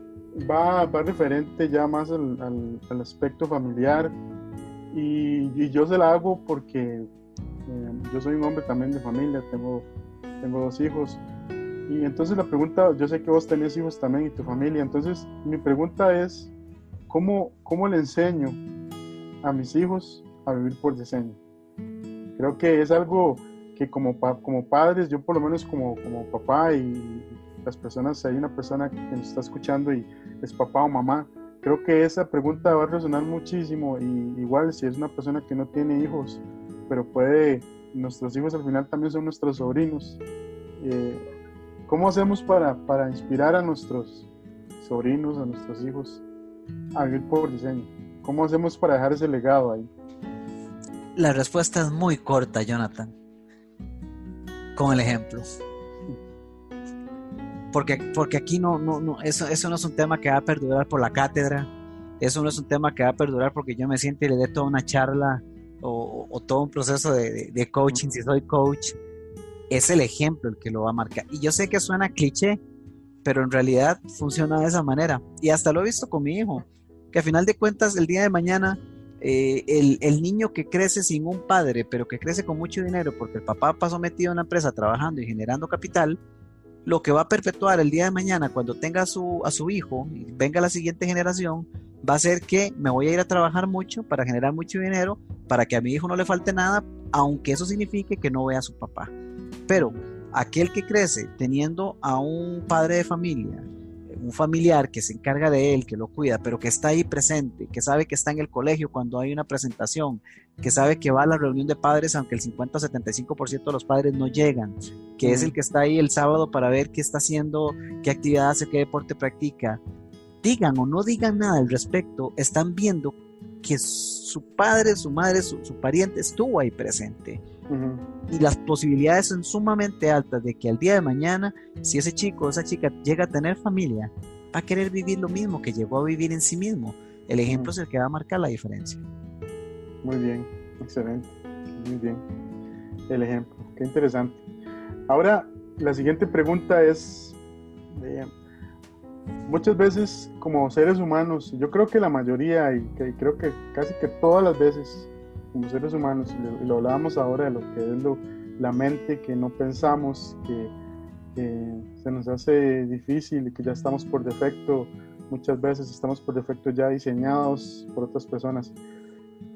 va, va referente ya más al, al, aspecto familiar y, y, yo se la hago porque eh, yo soy un hombre también de familia, tengo, tengo dos hijos y entonces la pregunta, yo sé que vos tenés hijos también y tu familia, entonces mi pregunta es, ¿cómo, cómo le enseño a mis hijos a vivir por diseño? Creo que es algo que como, como padres, yo por lo menos como, como papá y las personas, hay una persona que nos está escuchando y es papá o mamá, creo que esa pregunta va a resonar muchísimo y igual si es una persona que no tiene hijos, pero puede, nuestros hijos al final también son nuestros sobrinos. Eh, ¿Cómo hacemos para, para inspirar a nuestros sobrinos, a nuestros hijos a vivir por diseño? ¿Cómo hacemos para dejar ese legado ahí? La respuesta es muy corta, Jonathan. Con el ejemplo. Porque, porque aquí no, no, no, eso, eso no es un tema que va a perdurar por la cátedra. Eso no es un tema que va a perdurar porque yo me siento y le dé toda una charla o, todo un proceso de, de coaching si soy coach es el ejemplo el que lo va a marcar. Y yo sé que suena cliché, pero en realidad funciona de esa manera. Y hasta lo he visto con mi hijo, que a final de cuentas el día de mañana eh, el, niño que crece sin un padre, pero que crece con mucho dinero porque el papá pasó metido en una empresa trabajando y generando capital, lo que va a perpetuar el día de mañana cuando tenga a su, a su hijo y venga la siguiente generación, va a ser que me voy a ir a trabajar mucho para generar mucho dinero, para que a mi hijo no le falte nada, aunque eso signifique que no vea a su papá. Pero aquel que crece teniendo a un padre de familia, un familiar que se encarga de él, que lo cuida, pero que está ahí presente, que sabe que está en el colegio cuando hay una presentación, que sabe que va a la reunión de padres aunque el 50 o 75% de los padres no llegan, que es el que está ahí el sábado para ver qué está haciendo, qué actividad hace, qué deporte practica. Digan o no digan nada al respecto, están viendo que su padre, su madre, su, su pariente estuvo ahí presente y las posibilidades son sumamente altas de que al día de mañana, si ese chico o esa chica llega a tener familia, va a querer vivir lo mismo que llegó a vivir en sí mismo. El ejemplo es el que va a marcar la diferencia. Muy bien, excelente. Muy bien. El ejemplo, qué interesante. Ahora, la siguiente pregunta es, eh, muchas veces como seres humanos, yo creo que la mayoría y creo que casi que todas las veces como seres humanos, y lo, hablábamos ahora de lo que es lo, la mente, que no pensamos, que, se nos hace difícil que ya estamos por defecto, muchas veces estamos por defecto ya diseñados por otras personas.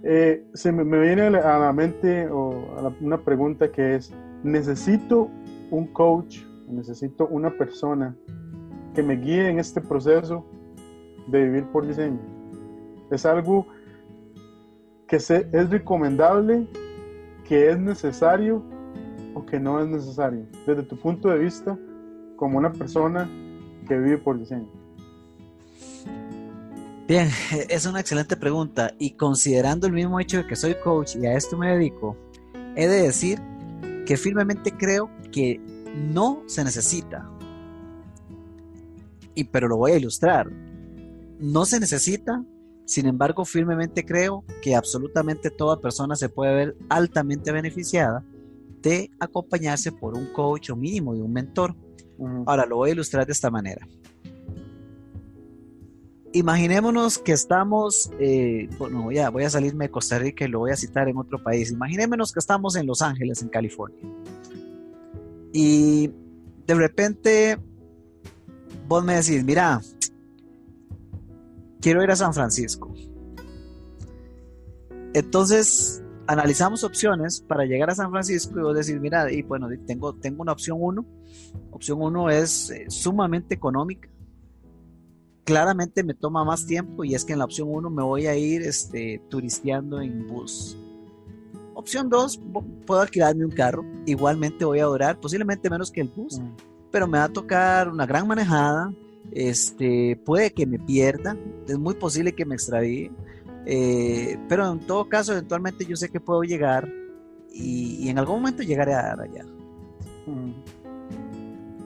Eh, se me, viene a la, mente una pregunta que es, ¿necesito un coach, necesito una persona que me guíe en este proceso de vivir por diseño? Es algo que es recomendable, que es necesario o que no es necesario, desde tu punto de vista como una persona que vive por diseño? Bien, es una excelente pregunta y considerando el mismo hecho de que soy coach y a esto me dedico, he de decir que firmemente creo que no se necesita. Y pero lo voy a ilustrar. No se necesita sin embargo, firmemente creo que absolutamente toda persona se puede ver altamente beneficiada de acompañarse por un coach o mínimo de un mentor. Ahora lo voy a ilustrar de esta manera. Imaginémonos que estamos, eh, bueno, voy a salirme de Costa Rica y lo voy a citar en otro país. Imaginémonos que estamos en Los Ángeles, en California. Y de repente vos me decís, mira, quiero ir a San Francisco. Entonces, analizamos opciones para llegar a San Francisco y vos decís, mira, y bueno, tengo, tengo una opción 1. Opción 1 es eh, sumamente económica. Claramente me toma más tiempo y es que en la opción 1 me voy a ir este, turisteando en bus. Opción 2, puedo alquilarme un carro. Igualmente voy a durar posiblemente menos que el bus, mm. pero me va a tocar una gran manejada. Este, puede que me pierda, es muy posible que me extravíe eh, pero en todo caso, eventualmente yo sé que puedo llegar y, en algún momento llegaré a allá. Mm.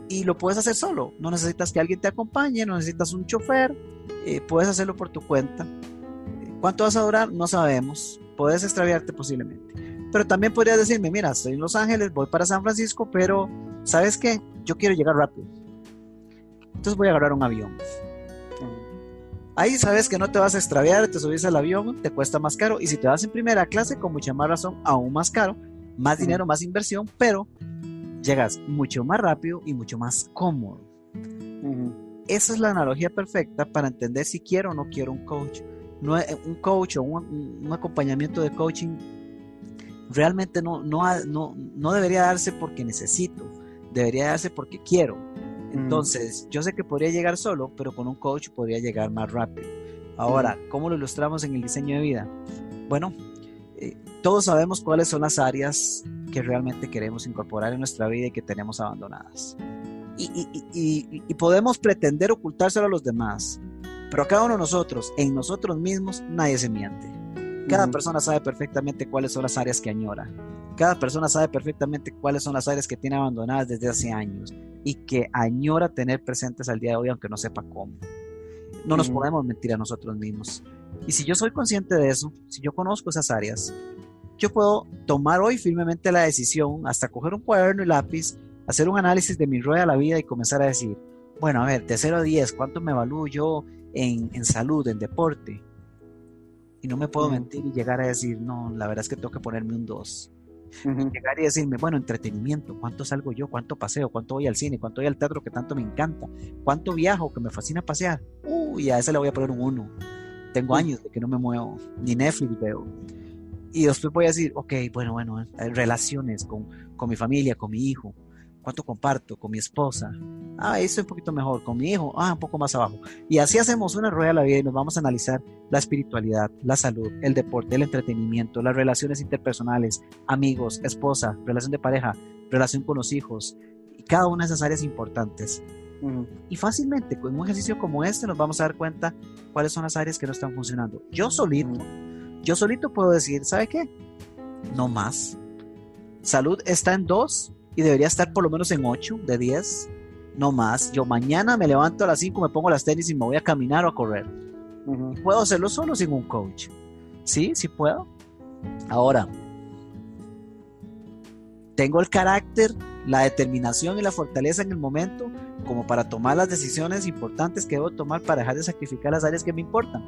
Y lo puedes hacer solo, no necesitas que alguien te acompañe, no necesitas un chofer, eh, puedes hacerlo por tu cuenta. ¿Cuánto vas a durar? No sabemos, puedes extraviarte posiblemente. Pero también podrías decirme, mira, estoy en Los Ángeles, voy para San Francisco, pero ¿sabes qué? Yo quiero llegar rápido. Entonces voy a agarrar un avión. Ahí sabes que no te vas a extraviar, te subes al avión, te cuesta más caro. Y si te vas en primera clase, con mucha más razón, aún más caro, más dinero, más inversión, pero llegas mucho más rápido y mucho más cómodo. Esa es la analogía perfecta para entender si quiero o no quiero un coach. No, un coach o un, acompañamiento de coaching realmente no, no, no, no debería darse porque necesito, debería darse porque quiero. Entonces, yo sé que podría llegar solo, pero con un coach podría llegar más rápido. Ahora, ¿cómo lo ilustramos en el diseño de vida? Bueno, eh, todos sabemos cuáles son las áreas que realmente queremos incorporar en nuestra vida y que tenemos abandonadas. Y, podemos pretender ocultárselo a los demás, pero a cada uno de nosotros, en nosotros mismos, nadie se miente. Cada persona sabe perfectamente cuáles son las áreas que añora. Cada persona sabe perfectamente cuáles son las áreas que tiene abandonadas desde hace años y que añora tener presentes al día de hoy, aunque no sepa cómo. No nos podemos mentir a nosotros mismos. Y si yo soy consciente de eso, si yo conozco esas áreas, yo puedo tomar hoy firmemente la decisión, hasta coger un cuaderno y lápiz, hacer un análisis de mi rueda de la vida y comenzar a decir, bueno, a ver, de 0 a 10, ¿cuánto me evalúo yo en, en salud, en deporte? Y no me puedo mentir y llegar a decir, no, la verdad es que tengo que ponerme un 2. Llegar y decirme, bueno, entretenimiento, ¿cuánto salgo yo? ¿Cuánto paseo? ¿Cuánto voy al cine? ¿Cuánto voy al teatro que tanto me encanta? ¿Cuánto viajo que me fascina pasear? Uy, a ese le voy a poner un 1. Tengo años de que no me muevo, ni Netflix veo. Y después voy a decir, ok, bueno, bueno, relaciones con, con mi familia, con mi hijo, ¿Cuánto comparto con mi esposa? Ah, eso es un poquito mejor. Con mi hijo, ah, un poco más abajo. Y así hacemos una rueda de la vida y nos vamos a analizar la espiritualidad, la salud, el deporte, el entretenimiento, las relaciones interpersonales, amigos, esposa, relación de pareja, relación con los hijos, y cada una de esas áreas importantes. Y fácilmente, con un ejercicio como este, nos vamos a dar cuenta cuáles son las áreas que no están funcionando. Yo solito, yo solito puedo decir, ¿sabe qué? No más. Salud está en dos, y debería estar por lo menos en 8 de 10, no más. Yo mañana me levanto a las 5, me pongo las tenis y me voy a caminar o a correr. Puedo hacerlo solo sin un coach. Sí, sí puedo. Ahora, tengo el carácter, la determinación y la fortaleza en el momento como para tomar las decisiones importantes que debo tomar para dejar de sacrificar las áreas que me importan.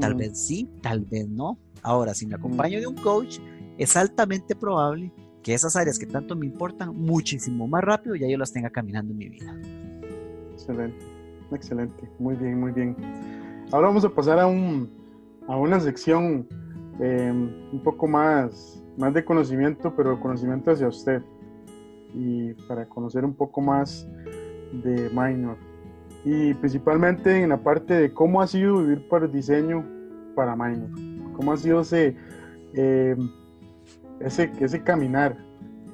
Tal vez sí, tal vez no. Ahora, si me acompaño de un coach, es altamente probable que esas áreas que tanto me importan muchísimo más rápido ya yo las tenga caminando en mi vida. Excelente, excelente, muy bien, muy bien. Ahora vamos a pasar a, un, a una sección em, un poco más, más de conocimiento, pero conocimiento hacia usted y para conocer un poco más de Minor y principalmente en la parte de cómo ha sido vivir por diseño para Minor, cómo ha sido ese... Eh, ese, ese caminar.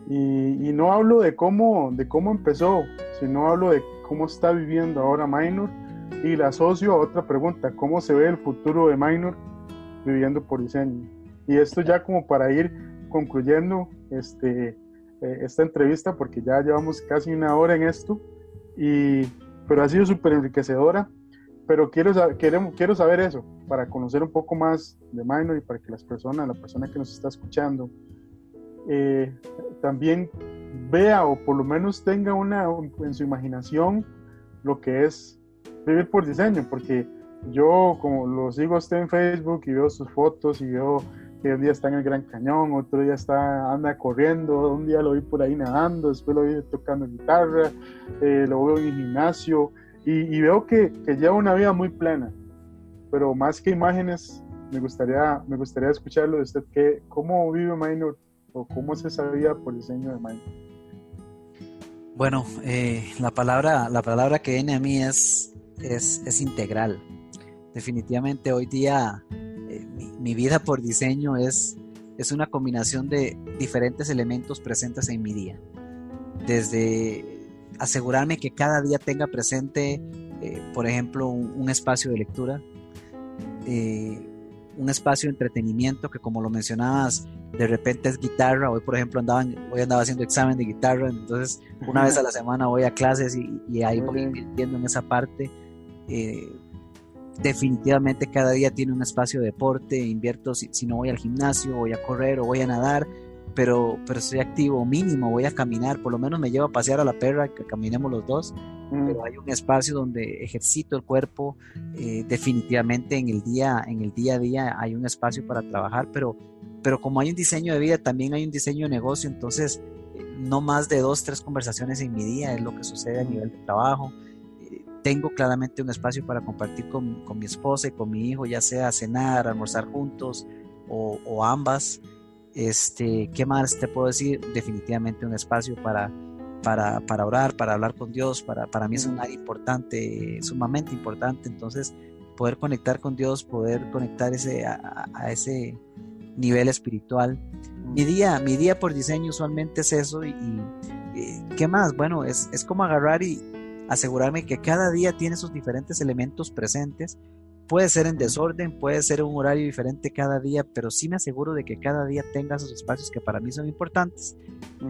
Y, no hablo de cómo, de cómo empezó, sino hablo de cómo está viviendo ahora Minor y la asocio a otra pregunta, ¿cómo se ve el futuro de Minor viviendo por diseño? Y esto ya como para ir concluyendo este, eh, esta entrevista, porque ya llevamos casi una hora en esto, y, pero ha sido súper enriquecedora, pero quiero, quiero, quiero saber eso, para conocer un poco más de Minor y para que las personas, la persona que nos está escuchando, eh, también vea o por lo menos tenga una en su imaginación lo que es vivir por diseño, porque yo como lo sigo a usted en Facebook y veo sus fotos y veo que un día está en el Gran Cañón, otro día está, anda corriendo, un día lo vi por ahí nadando, después lo vi tocando guitarra, eh, lo veo en el gimnasio y, veo que, lleva una vida muy plena. Pero más que imágenes, me gustaría, me gustaría escucharlo de usted, que, ¿cómo vive Minor o cómo es esa vida por diseño de Minor? Bueno, eh, la, palabra, la palabra que viene a mí es, es integral. Definitivamente hoy día mi, vida por diseño es, es una combinación de diferentes elementos presentes en mi día. Desde asegurarme que cada día tenga presente, eh, por ejemplo, un, espacio de lectura, eh, un espacio de entretenimiento que como lo mencionabas, de repente es guitarra. Hoy, por ejemplo, andaba, hoy andaba haciendo examen de guitarra, entonces una vez a la semana voy a clases y, ahí voy invirtiendo en esa parte. Eh, definitivamente cada día tiene un espacio de deporte, invierto si, no voy al gimnasio, voy a correr o voy a nadar, pero, pero estoy activo mínimo, voy a caminar, por lo menos me llevo a pasear a la perra, que caminemos los dos, mm. pero hay un espacio donde ejercito el cuerpo, eh, definitivamente en el, día, en el día a día hay un espacio para trabajar, pero, pero como hay un diseño de vida, también hay un diseño de negocio, entonces eh, no más de dos, tres conversaciones en mi día es lo que sucede a nivel de trabajo tengo claramente un espacio para compartir con, mi esposa y con mi hijo, ya sea cenar, almorzar juntos o, ambas. Este, ¿Qué más te puedo decir? Definitivamente un espacio para, para, orar, para hablar con Dios. Para, para mí es un área importante, sumamente importante. Entonces, poder conectar con Dios, poder conectar ese, a, ese nivel espiritual. Mi día, mi día por diseño usualmente es eso. Y, ¿qué más? Bueno, es, es como agarrar y, asegurarme que cada día tiene sus diferentes elementos presentes. Puede ser en desorden, puede ser un horario diferente cada día, pero sí me aseguro de que cada día tenga esos espacios que para mí son importantes.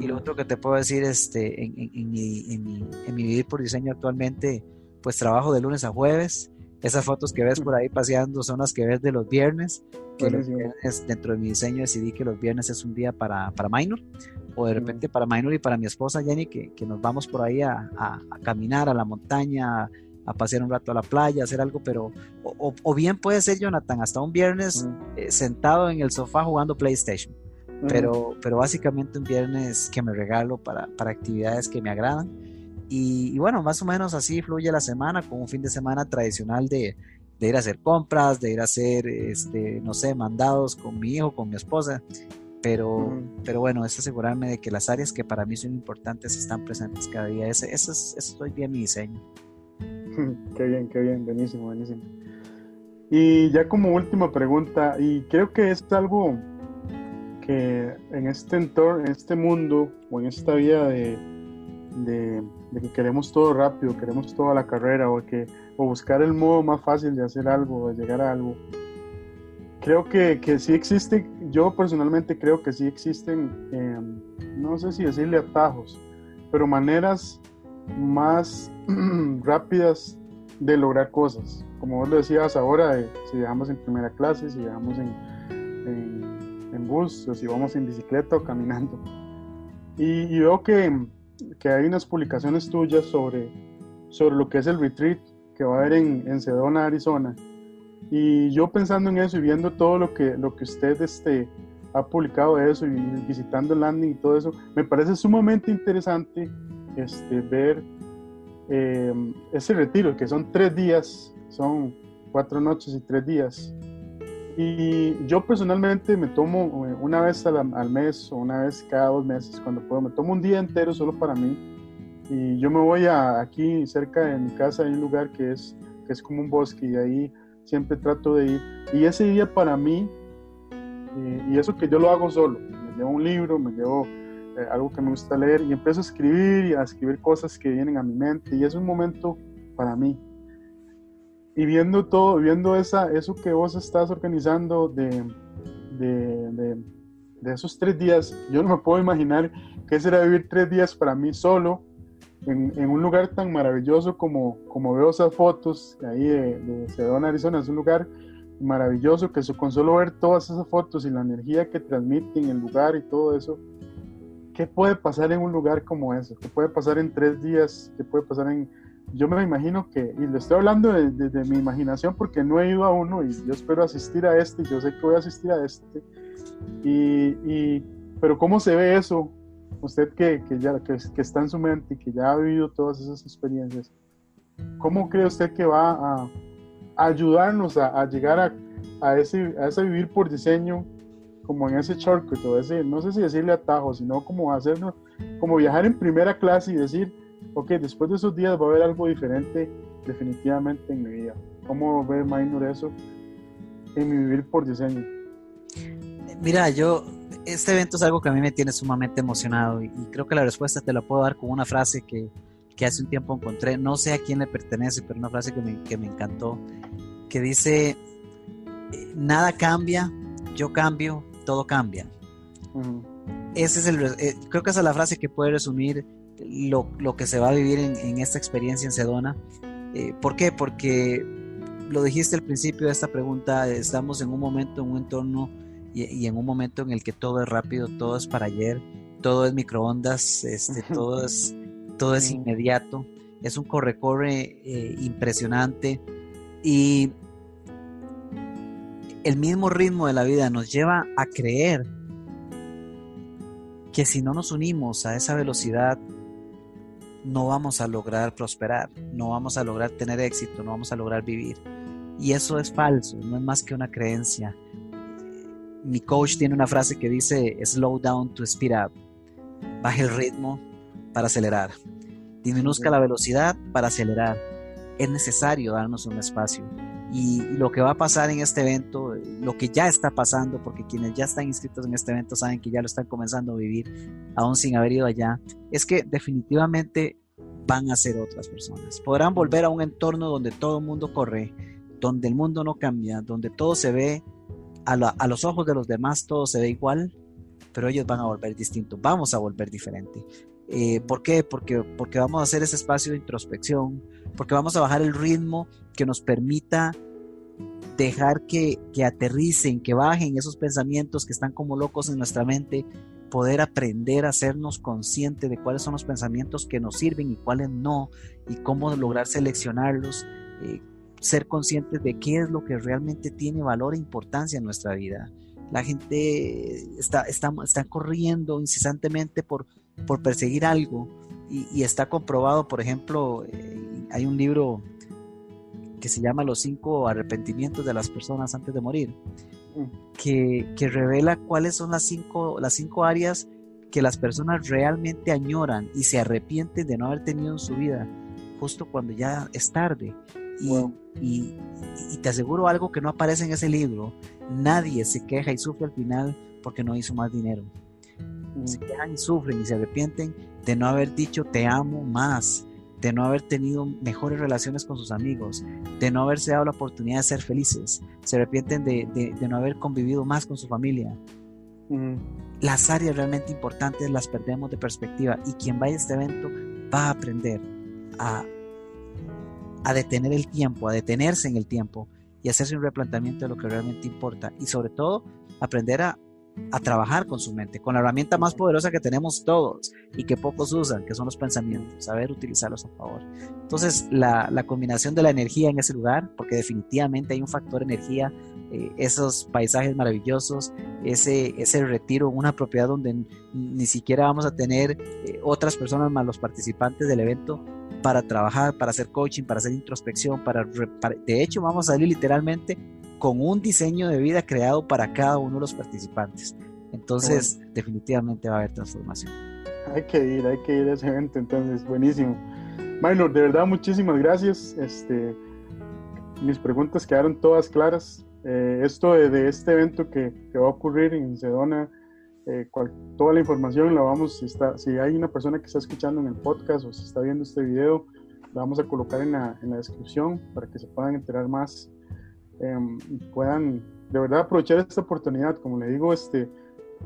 Y lo otro que te puedo decir, este, en, en, mi, en, mi, en mi vivir por diseño actualmente, pues trabajo de lunes a jueves. Esas fotos que ves por ahí paseando son las que ves de los viernes. Que dentro de mi diseño decidí que los viernes es un día para, para minor o de repente para Minor y para mi esposa Jenny, que, que nos vamos por ahí a, a, caminar a la montaña, a, pasear un rato a la playa, hacer algo, pero, o, o bien puede ser Jonathan, hasta un viernes eh, sentado en el sofá jugando PlayStation, pero, pero básicamente un viernes que me regalo para, para actividades que me agradan. Y, y, bueno, más o menos así fluye la semana, con un fin de semana tradicional de, de ir a hacer compras, de ir a hacer, este, no sé, mandados con mi hijo, con mi esposa pero, pero bueno, es asegurarme de que las áreas que para mí son importantes están presentes cada día. Ese, es, eso es bien mi diseño. qué bien, qué bien, buenísimo, buenísimo. Y ya como última pregunta, y creo que es algo que en este entorno, en este mundo o en esta vida de, de, que queremos todo rápido, queremos toda la carrera o, que, o buscar el modo más fácil de hacer algo, de llegar a algo, creo que, que sí existe, yo personalmente creo que sí existen, em, no sé si decirle atajos, pero maneras más rápidas de lograr cosas. Como vos lo decías ahora, si viajamos en primera clase, si viajamos en, en, bus, o si vamos en bicicleta o caminando. Y, veo que, que, hay unas publicaciones tuyas sobre, sobre lo que es el retreat que va a haber en, en Sedona, Arizona y yo pensando en eso y viendo todo lo que, lo que usted este, ha publicado de eso y visitando el landing y todo eso, me parece sumamente interesante este, ver eh, ese retiro, que son tres días, son cuatro noches y tres días. Y yo personalmente me tomo eh, una vez al, al mes o una vez cada dos meses, cuando puedo, me tomo un día entero solo para mí. Y yo me voy a, aquí cerca de mi casa, hay un lugar que es, que es como un bosque y ahí siempre trato de ir. Y ese día para mí, eh, y eso que yo lo hago solo, me llevo un libro, me llevo eh, algo que me gusta leer y empiezo a escribir y a escribir cosas que vienen a mi mente y es un momento para mí. Y viendo todo, viendo esa, eso que vos estás organizando de, de, de, de esos tres días, yo no me puedo imaginar qué será vivir tres días para mí solo, en, un lugar tan maravilloso como, como veo esas fotos ahí de, de Sedona, Arizona, es un lugar maravilloso que con solo ver todas esas fotos y la energía que transmiten el lugar y todo eso, ¿qué puede pasar en un lugar como ese? ¿Qué puede pasar en tres días? ¿Qué puede pasar en, yo me imagino que, y le estoy hablando desde mi imaginación porque no he ido a uno y yo espero asistir a este, yo sé que voy a asistir a este, y, pero ¿cómo se ve eso? Usted que, que ya que, está en su mente y que ya ha vivido todas esas experiencias, ¿cómo cree usted que va a, ayudarnos a, llegar a, a, ese, a ese vivir por diseño como en ese shortcut, o ese, no sé si decirle atajo, sino como hacerlo, como viajar en primera clase y decir, ok, después de esos días va a haber algo diferente definitivamente en mi vida. ¿Cómo ve Minor eso en mi vivir por diseño? Mira, yo, este evento es algo que a mí me tiene sumamente emocionado y, creo que la respuesta te la puedo dar con una frase que, que, hace un tiempo encontré, no sé a quién le pertenece, pero una frase que me, que me encantó, que dice, eh, nada cambia, yo cambio, todo cambia. Ese es el, eh, creo que esa es la frase que puede resumir lo, lo que se va a vivir en, esta experiencia en Sedona. Eh, ¿Por qué? Porque lo dijiste al principio de esta pregunta, estamos en un momento, en un entorno y, en un momento en el que todo es rápido, todo es para ayer, todo es microondas, este, todo, es, todo es inmediato, es un corre-corre eh, impresionante y el mismo ritmo de la vida nos lleva a creer que si no nos unimos a esa velocidad, no vamos a lograr prosperar, no vamos a lograr tener éxito, no vamos a lograr vivir. Y eso es falso, no es más que una creencia. Mi coach tiene una frase que dice, slow down to speed up. Baje el ritmo para acelerar. Disminuzca la velocidad para acelerar. Es necesario darnos un espacio y lo que va a pasar en este evento, lo que ya está pasando, porque quienes ya están inscritos en este evento saben que ya lo están comenzando a vivir, aún sin haber ido allá, es que definitivamente van a ser otras personas. Podrán volver a un entorno donde todo el mundo corre, donde el mundo no cambia, donde todo se ve a, a los ojos de los demás, todo se ve igual, pero ellos van a volver distintos, vamos a volver diferente. Eh, ¿Por qué? Porque, porque vamos a hacer ese espacio de introspección, porque vamos a bajar el ritmo que nos permita dejar que, que aterricen, que bajen esos pensamientos que están como locos en nuestra mente, poder aprender a hacernos conscientes de cuáles son los pensamientos que nos sirven y cuáles no, y cómo lograr seleccionarlos, eh, ser conscientes de qué es lo que realmente tiene valor e importancia en nuestra vida. La gente está, está, está corriendo incesantemente por, por perseguir algo y, está comprobado, por ejemplo, eh, hay un libro que se llama Los cinco arrepentimientos de las personas antes de morir, mm. que, que, revela cuáles son las cinco, las cinco áreas que las personas realmente añoran y se arrepienten de no haber tenido en su vida, justo cuando ya es tarde. Y, y, y, te aseguro algo que no aparece en ese libro, nadie se queja y sufre al final porque no hizo más dinero se quejan y sufren y se arrepienten de no haber dicho te amo más, de no haber tenido mejores relaciones con sus amigos, de no haberse dado la oportunidad de ser felices, se arrepienten de, no haber convivido más con su familia. Las áreas realmente importantes las perdemos de perspectiva y quien vaya a este evento va a aprender a, a detener el tiempo, a detenerse en el tiempo y hacerse un replanteamiento de lo que realmente importa y sobre todo aprender a a trabajar con su mente, con la herramienta más poderosa que tenemos todos y que pocos usan, que son los pensamientos, saber utilizarlos a favor. Entonces, la, combinación de la energía en ese lugar, porque definitivamente hay un factor energía, eh, esos paisajes maravillosos, ese, ese retiro una propiedad donde ni siquiera vamos a tener eh, otras personas más los participantes del evento para trabajar, para hacer coaching, para hacer introspección, para, para de hecho vamos a salir literalmente con un diseño de vida creado para cada uno de los participantes. Entonces, definitivamente va a haber transformación. Hay que ir, hay que ir a ese evento, entonces, buenísimo. Maynor, de verdad, muchísimas gracias. Este, mis preguntas quedaron todas claras. Eh, esto de, este evento que, que, va a ocurrir en Sedona, eh, toda la información la vamos, si, está, si hay una persona que está escuchando en el podcast o si está viendo este video, la vamos a colocar en la, en la descripción para que se puedan enterar más Em, puedan de verdad aprovechar esta oportunidad. Como le digo, este,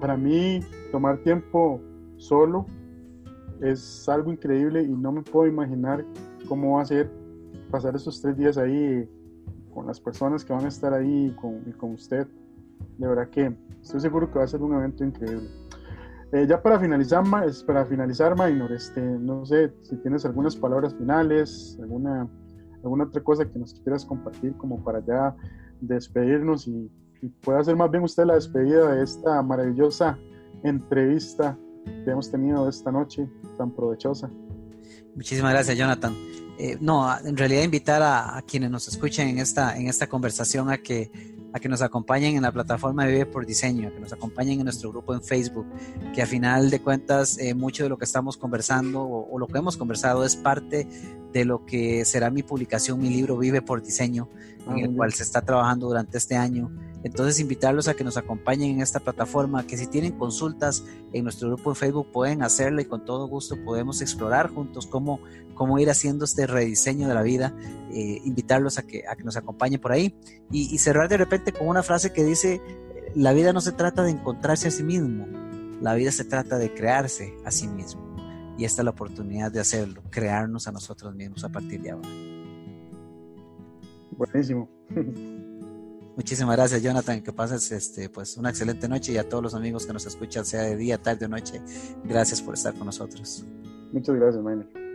para mí tomar tiempo solo es algo increíble y no me puedo imaginar cómo va a ser pasar esos tres días ahí con las personas que van a estar ahí y con, con usted. De verdad que estoy seguro que va a ser un evento increíble. Eh, ya para finalizar, para finalizar, Minor, este, no sé si tienes algunas palabras finales, alguna, alguna otra cosa que nos quieras compartir como para ya despedirnos y, y pueda hacer más bien usted la despedida de esta maravillosa entrevista que hemos tenido esta noche tan provechosa. Muchísimas gracias, Jonathan. Eh, no, en realidad invitar a, quienes nos escuchen en esta, en esta conversación a que, a que nos acompañen en la plataforma Vive por Diseño, a que nos acompañen en nuestro grupo en Facebook, que a final de cuentas eh, mucho de lo que estamos conversando o, lo que hemos conversado es parte de lo que será mi publicación, mi libro Vive por Diseño, en el cual se está trabajando durante este año entonces, invitarlos a que nos acompañen en esta plataforma, que si tienen consultas en nuestro grupo de Facebook pueden hacerlo y con todo gusto podemos explorar juntos cómo, cómo ir haciendo este rediseño de la vida, eh, invitarlos a que, a que nos acompañen por ahí y, cerrar de repente con una frase que dice, la vida no se trata de encontrarse a sí mismo, la vida se trata de crearse a sí mismo. Y esta es la oportunidad de hacerlo, crearnos a nosotros mismos a partir de ahora. Buenísimo. Muchísimas gracias, Jonathan. Que pases este, pues, una excelente noche y a todos los amigos que nos escuchan, sea de día, tarde o noche. Gracias por estar con nosotros. Muchas gracias, Maynard.